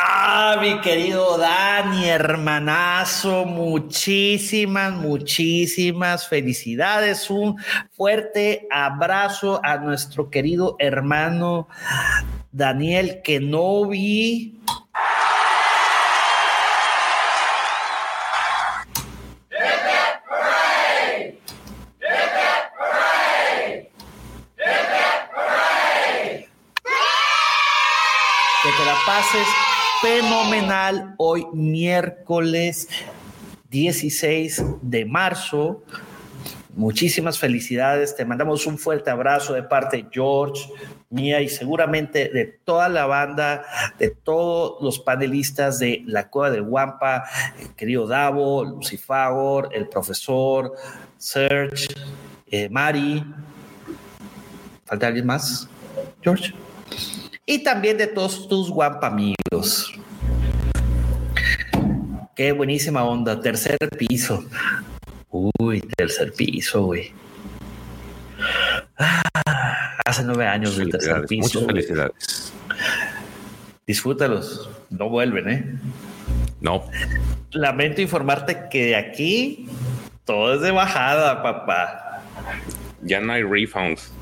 [SPEAKER 2] Ah, mi querido Dani, hermanazo, muchísimas, muchísimas felicidades. Un fuerte abrazo a nuestro querido hermano Daniel. Que te la pases fenomenal hoy miércoles 16 de marzo. Muchísimas felicidades. Te mandamos un fuerte abrazo de parte de George, mía y seguramente de toda la banda, de todos los panelistas de La Cueva del Guampa, el querido Davo, Lucifagor, el profesor, Serge, eh, Mari. ¿Falta alguien más, George? Y también de todos tus Guampa amigos. Qué buenísima onda, tercer piso. Uy, tercer piso, güey. Ah, hace nueve años del tercer piso.
[SPEAKER 3] Muchas felicidades.
[SPEAKER 2] Disfrútalos. No vuelven, ¿eh?
[SPEAKER 3] No.
[SPEAKER 2] Lamento informarte que de aquí todo es de bajada, papá.
[SPEAKER 3] Ya no hay refunds.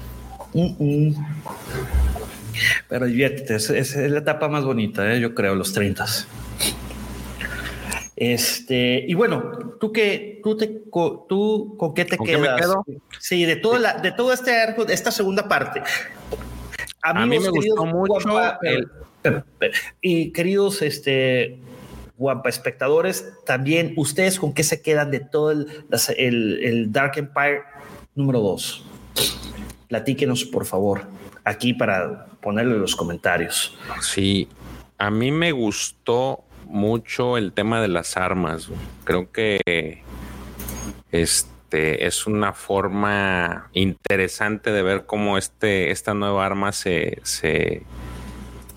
[SPEAKER 2] Pero diviértete, es, es, la etapa más bonita, ¿eh? yo creo, los 30. Este, y bueno, tú qué, tú te, tú con qué te quedas? Sí, de todo la, de todo este arco, de esta segunda parte.
[SPEAKER 3] a mí me gustó mucho el...
[SPEAKER 2] y queridos, este, guapa espectadores, también ustedes con qué se quedan de todo el, el, el Dark Empire número 2. Platíquenos, por favor, aquí para ponerle los comentarios.
[SPEAKER 3] Sí, a mí me gustó mucho el tema de las armas. Creo que este es una forma interesante de ver cómo este, esta nueva arma se, se,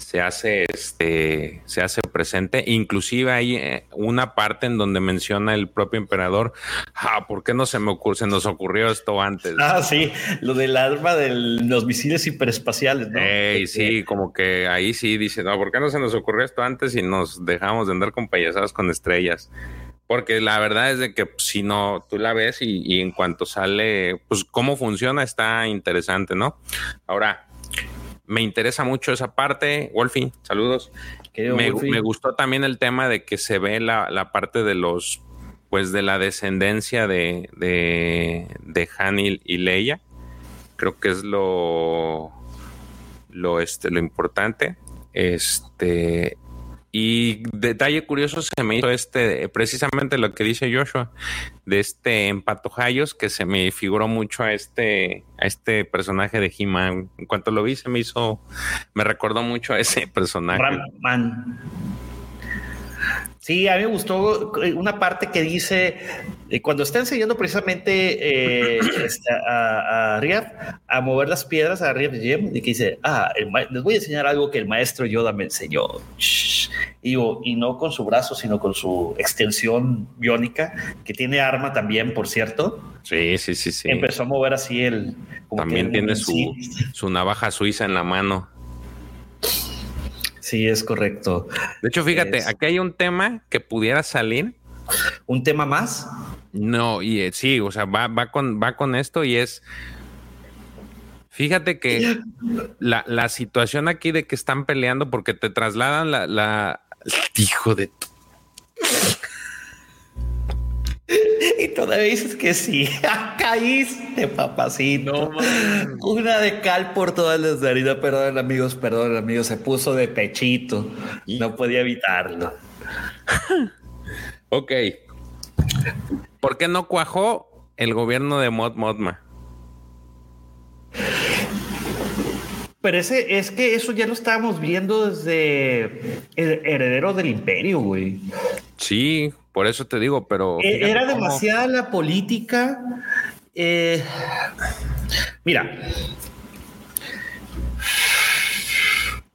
[SPEAKER 3] se hace este se hace presente inclusive hay eh, una parte en donde menciona el propio emperador ah por qué no se me ocurre se nos ocurrió esto antes
[SPEAKER 2] ah sí lo del arma de los misiles hiperespaciales ¿no?
[SPEAKER 3] sí como que ahí sí dice no por qué no se nos ocurrió esto antes y nos dejamos de andar con payasadas con estrellas porque la verdad es de que si no, tú la ves y, y, en cuanto sale, pues cómo funciona está interesante, ¿no? Ahora, me interesa mucho esa parte. Wolfie, saludos. Me, me, gustó también el tema de que se ve la, la parte de los, pues de la descendencia de, de, de Hanil y Leia. Creo que es lo, lo, este, lo importante. Este, y detalle curioso se me hizo este, precisamente lo que dice Joshua, de este empatojayos que se me figuró mucho a este, a este personaje de He-Man. En cuanto lo vi, se me hizo, me recordó mucho a ese personaje.
[SPEAKER 2] Ram Sí, a mí me gustó eh, una parte que dice, eh, cuando está enseñando precisamente eh, este, a, a a mover las piedras a Riaf Jem, y que dice, ah, les voy a enseñar algo que el maestro Yoda me enseñó. Y, y no con su brazo, sino con su extensión biónica, que tiene arma también, por cierto.
[SPEAKER 3] Sí, sí, sí, sí.
[SPEAKER 2] Empezó a mover así el...
[SPEAKER 3] También tiene su, su navaja suiza en la mano.
[SPEAKER 2] Sí, es correcto.
[SPEAKER 3] De hecho, fíjate, aquí hay un tema que pudiera salir.
[SPEAKER 2] ¿Un tema más?
[SPEAKER 3] No, y eh, sí, o sea, va, va, con, va con esto y es. Fíjate que *laughs* la, la, situación aquí de que están peleando porque te trasladan la. la hijo de.
[SPEAKER 2] Y todavía dices que sí. *laughs* Caíste, papacito. Una de cal por todas las heridas. Perdón, amigos, perdón, amigos. Se puso de pechito. No podía evitarlo. *laughs*
[SPEAKER 3] ok. ¿Por qué no cuajó el gobierno de Mod Modma?
[SPEAKER 2] Pero ese, es que eso ya lo estábamos viendo desde el heredero del imperio, güey.
[SPEAKER 3] Sí, por eso te digo, pero...
[SPEAKER 2] Eh, era demasiada la política. Eh, mira,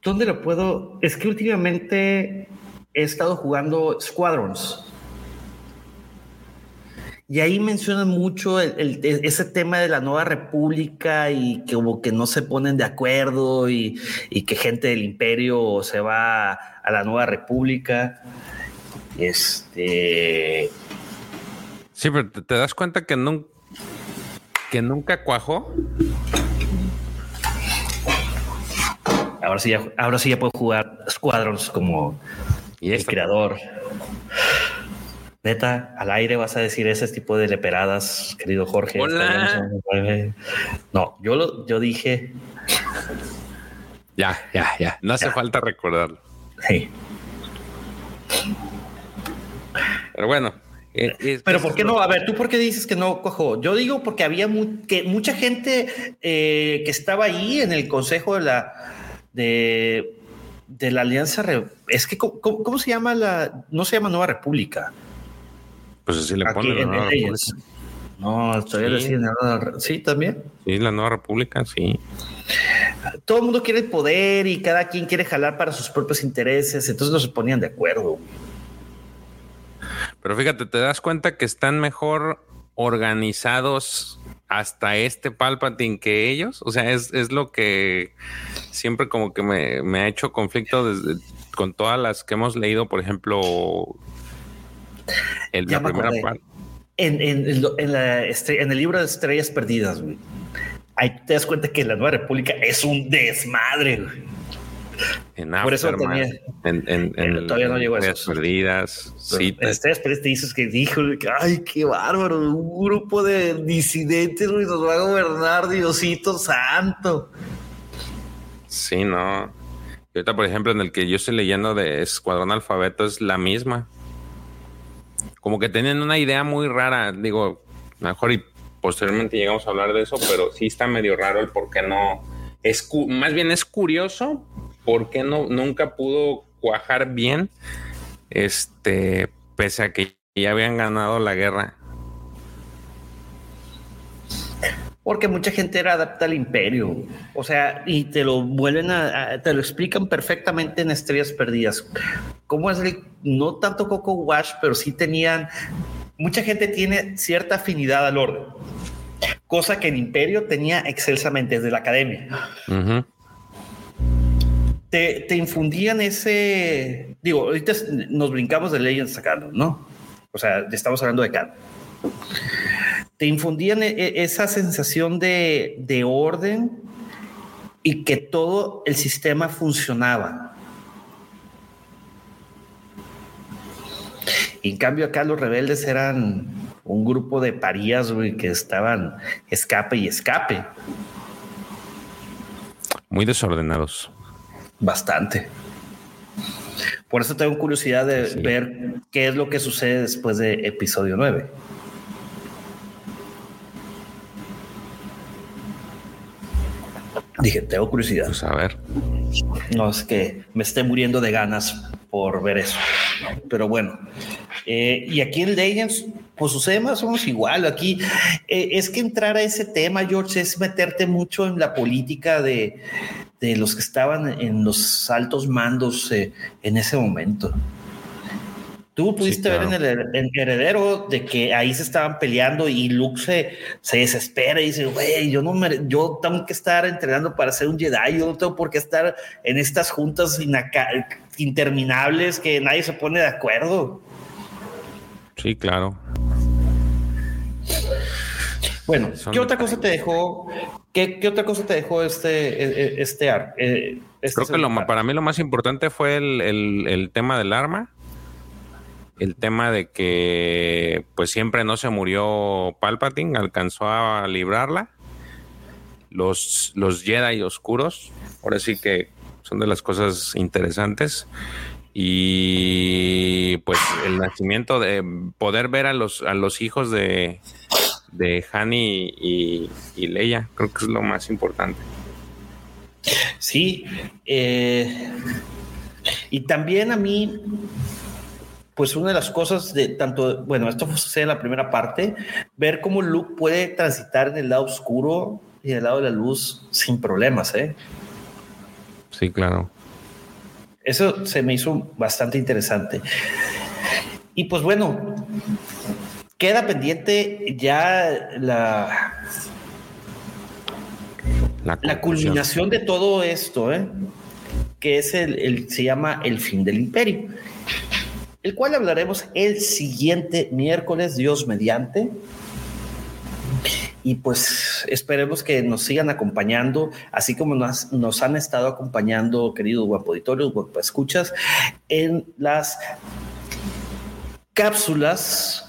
[SPEAKER 2] ¿dónde lo puedo? Es que últimamente he estado jugando Squadrons. Y ahí mencionan mucho el, ese tema de la nueva república y que como que no se ponen de acuerdo y, y, que gente del imperio se va a la nueva república. Este.
[SPEAKER 3] Sí, pero te, das cuenta que, nunca que nunca cuajó.
[SPEAKER 2] Ahora sí, ya, ahora sí ya puedo jugar Squadrons como el creador. Neta, al aire vas a decir ese tipo de leperadas, querido Jorge. No, yo lo, yo dije.
[SPEAKER 3] Ya, ya, ya. No hace falta recordarlo. Sí. Pero bueno.
[SPEAKER 2] Eh, Pero ¿por qué no? A ver, ¿tú por qué dices que no cojo? Yo digo porque había que mucha gente eh, que estaba ahí en el consejo de la de, de la Alianza. Es que, ¿cómo, se llama la? No se llama Nueva República.
[SPEAKER 3] Pues así le ponen la Nueva República.
[SPEAKER 2] No, todavía sí. sí, también.
[SPEAKER 3] Sí, la Nueva República, sí.
[SPEAKER 2] Todo el mundo quiere el poder y cada quien quiere jalar para sus propios intereses, entonces no se ponían de acuerdo.
[SPEAKER 3] Pero fíjate, te das cuenta que están mejor organizados hasta este Palpatine que ellos. O sea, es, lo que siempre como que me, ha hecho conflicto desde, con todas las que hemos leído, por ejemplo,
[SPEAKER 2] el, la primera parte. En, el libro de Estrellas Perdidas, güey. Ahí te das cuenta que la Nueva República es un desmadre, güey.
[SPEAKER 3] En Por eso tenía. En,
[SPEAKER 2] todavía no llegó a
[SPEAKER 3] eso. Perdidas. Sí.
[SPEAKER 2] En Estrellas Perdidas te dices que dijo, ay, qué bárbaro, un grupo de disidentes, güey, nos va a gobernar, Diosito Santo.
[SPEAKER 3] Sí, no. Y ahorita, por ejemplo, en el que yo estoy leyendo de Escuadrón Alfabeto es la misma como que tienen una idea muy rara. Digo, mejor y posteriormente llegamos a hablar de eso, pero sí está medio raro el por qué no. Es más bien es curioso por qué no nunca pudo cuajar bien. Este, pese a que ya habían ganado la guerra.
[SPEAKER 2] Porque mucha gente era adapta al imperio. O sea, y te lo vuelven a, te lo explican perfectamente en Estrellas Perdidas. Cómo es el, no tanto Coco Wash, pero sí tenían, mucha gente tiene cierta afinidad al orden. Cosa que en Imperio tenía excelsamente desde la academia. Te, infundían ese, digo, ahorita nos brincamos de Legends a ¿no? O sea, estamos hablando de Canon te infundían e, e, esa sensación de, orden y que todo el sistema funcionaba. Y en cambio acá los rebeldes eran un grupo de parías, que estaban escape y escape.
[SPEAKER 3] Muy desordenados.
[SPEAKER 2] Bastante. Por eso tengo curiosidad de ver qué es lo que sucede después de episodio 9. Dije, tengo curiosidad.
[SPEAKER 3] Pues a ver.
[SPEAKER 2] No, es que me esté muriendo de ganas por ver eso. Pero bueno, eh, y aquí en Legends, pues sucede más o menos igual. Aquí eh, es que entrar a ese tema, George, es meterte mucho en la política de, de los que estaban en los altos mandos eh, en ese momento. Tú pudiste ver en el, heredero de que ahí se estaban peleando y Luke se, desespera y dice, güey, yo no me, yo tengo que estar entrenando para ser un Jedi, yo no tengo por qué estar en estas juntas interminables que nadie se pone de acuerdo.
[SPEAKER 3] Sí, claro.
[SPEAKER 2] Bueno, ¿qué otra cosa te dejó? ¿Qué, otra cosa te dejó este, e, e, este,
[SPEAKER 3] eh, este Creo que lo, para mí lo más importante fue el, el tema del arma el tema de que pues siempre no se murió Palpatine, alcanzó a librarla. Los, los Jedi oscuros, ahora sí que son de las cosas interesantes. Y pues el nacimiento de poder ver a los, a los hijos de, de Hani y, y Leia, creo que es lo más importante.
[SPEAKER 2] Sí, eh, y también a mí pues una de las cosas de tanto, bueno, esto sucede en la primera parte, ver cómo Luke puede transitar en el lado oscuro y en el lado de la luz sin problemas, ¿eh?
[SPEAKER 3] Sí, claro.
[SPEAKER 2] Eso se me hizo bastante interesante. Y pues bueno, queda pendiente ya la, la, culminación de todo esto, ¿eh? que es el, el, se llama el fin del imperio el cual hablaremos el siguiente miércoles, Dios mediante. Y pues esperemos que nos sigan acompañando, así como nos, nos han estado acompañando, queridos guapo guapo escuchas, en las cápsulas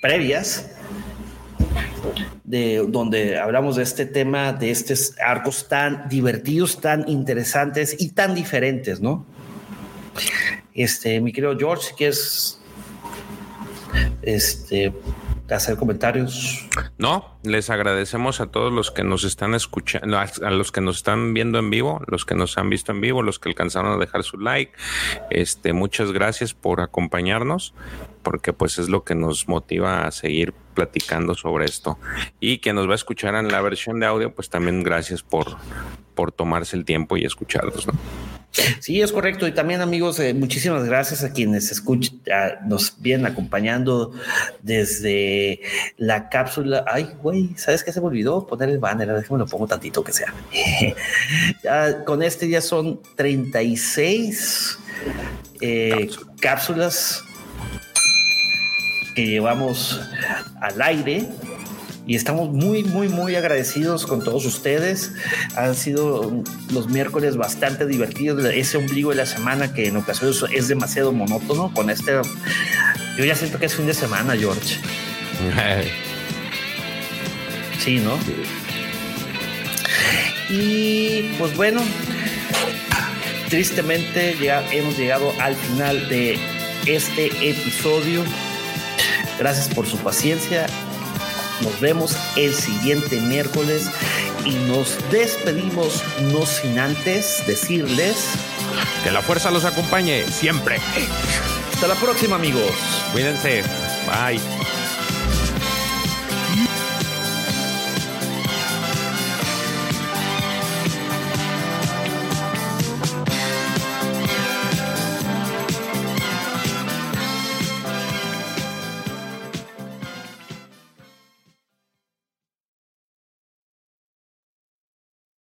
[SPEAKER 2] previas de donde hablamos de este tema, de estos arcos tan divertidos, tan interesantes y tan diferentes, ¿no? Este, mi querido George, si quieres este, hacer comentarios.
[SPEAKER 3] No, les agradecemos a todos los que nos están escuchando, a los que nos están viendo en vivo, los que nos han visto en vivo, los que alcanzaron a dejar su like. Este, muchas gracias por acompañarnos, porque pues es lo que nos motiva a seguir platicando sobre esto. Y quien nos va a escuchar en la versión de audio, pues también gracias por, por tomarse el tiempo y escucharnos.
[SPEAKER 2] Sí, es correcto. Y también, amigos, eh, muchísimas gracias a quienes escuchan, nos vienen acompañando desde la cápsula. Ay, güey, ¿sabes qué se me olvidó? Poner el banner. Déjame lo pongo tantito que sea. *laughs* ya, con este ya son 36 eh, cápsulas que llevamos al aire y estamos muy, muy, muy agradecidos con todos ustedes. Han sido los miércoles bastante divertidos. Ese ombligo de la semana que en ocasiones es demasiado monótono con este. Yo ya siento que es fin de semana, George. *laughs* Sí, ¿no? Y pues bueno, tristemente ya hemos llegado al final de este episodio. Gracias por su paciencia. Nos vemos el siguiente miércoles y nos despedimos no sin antes decirles
[SPEAKER 3] que la fuerza los acompañe siempre.
[SPEAKER 2] Hasta la próxima amigos.
[SPEAKER 3] Cuídense. Bye.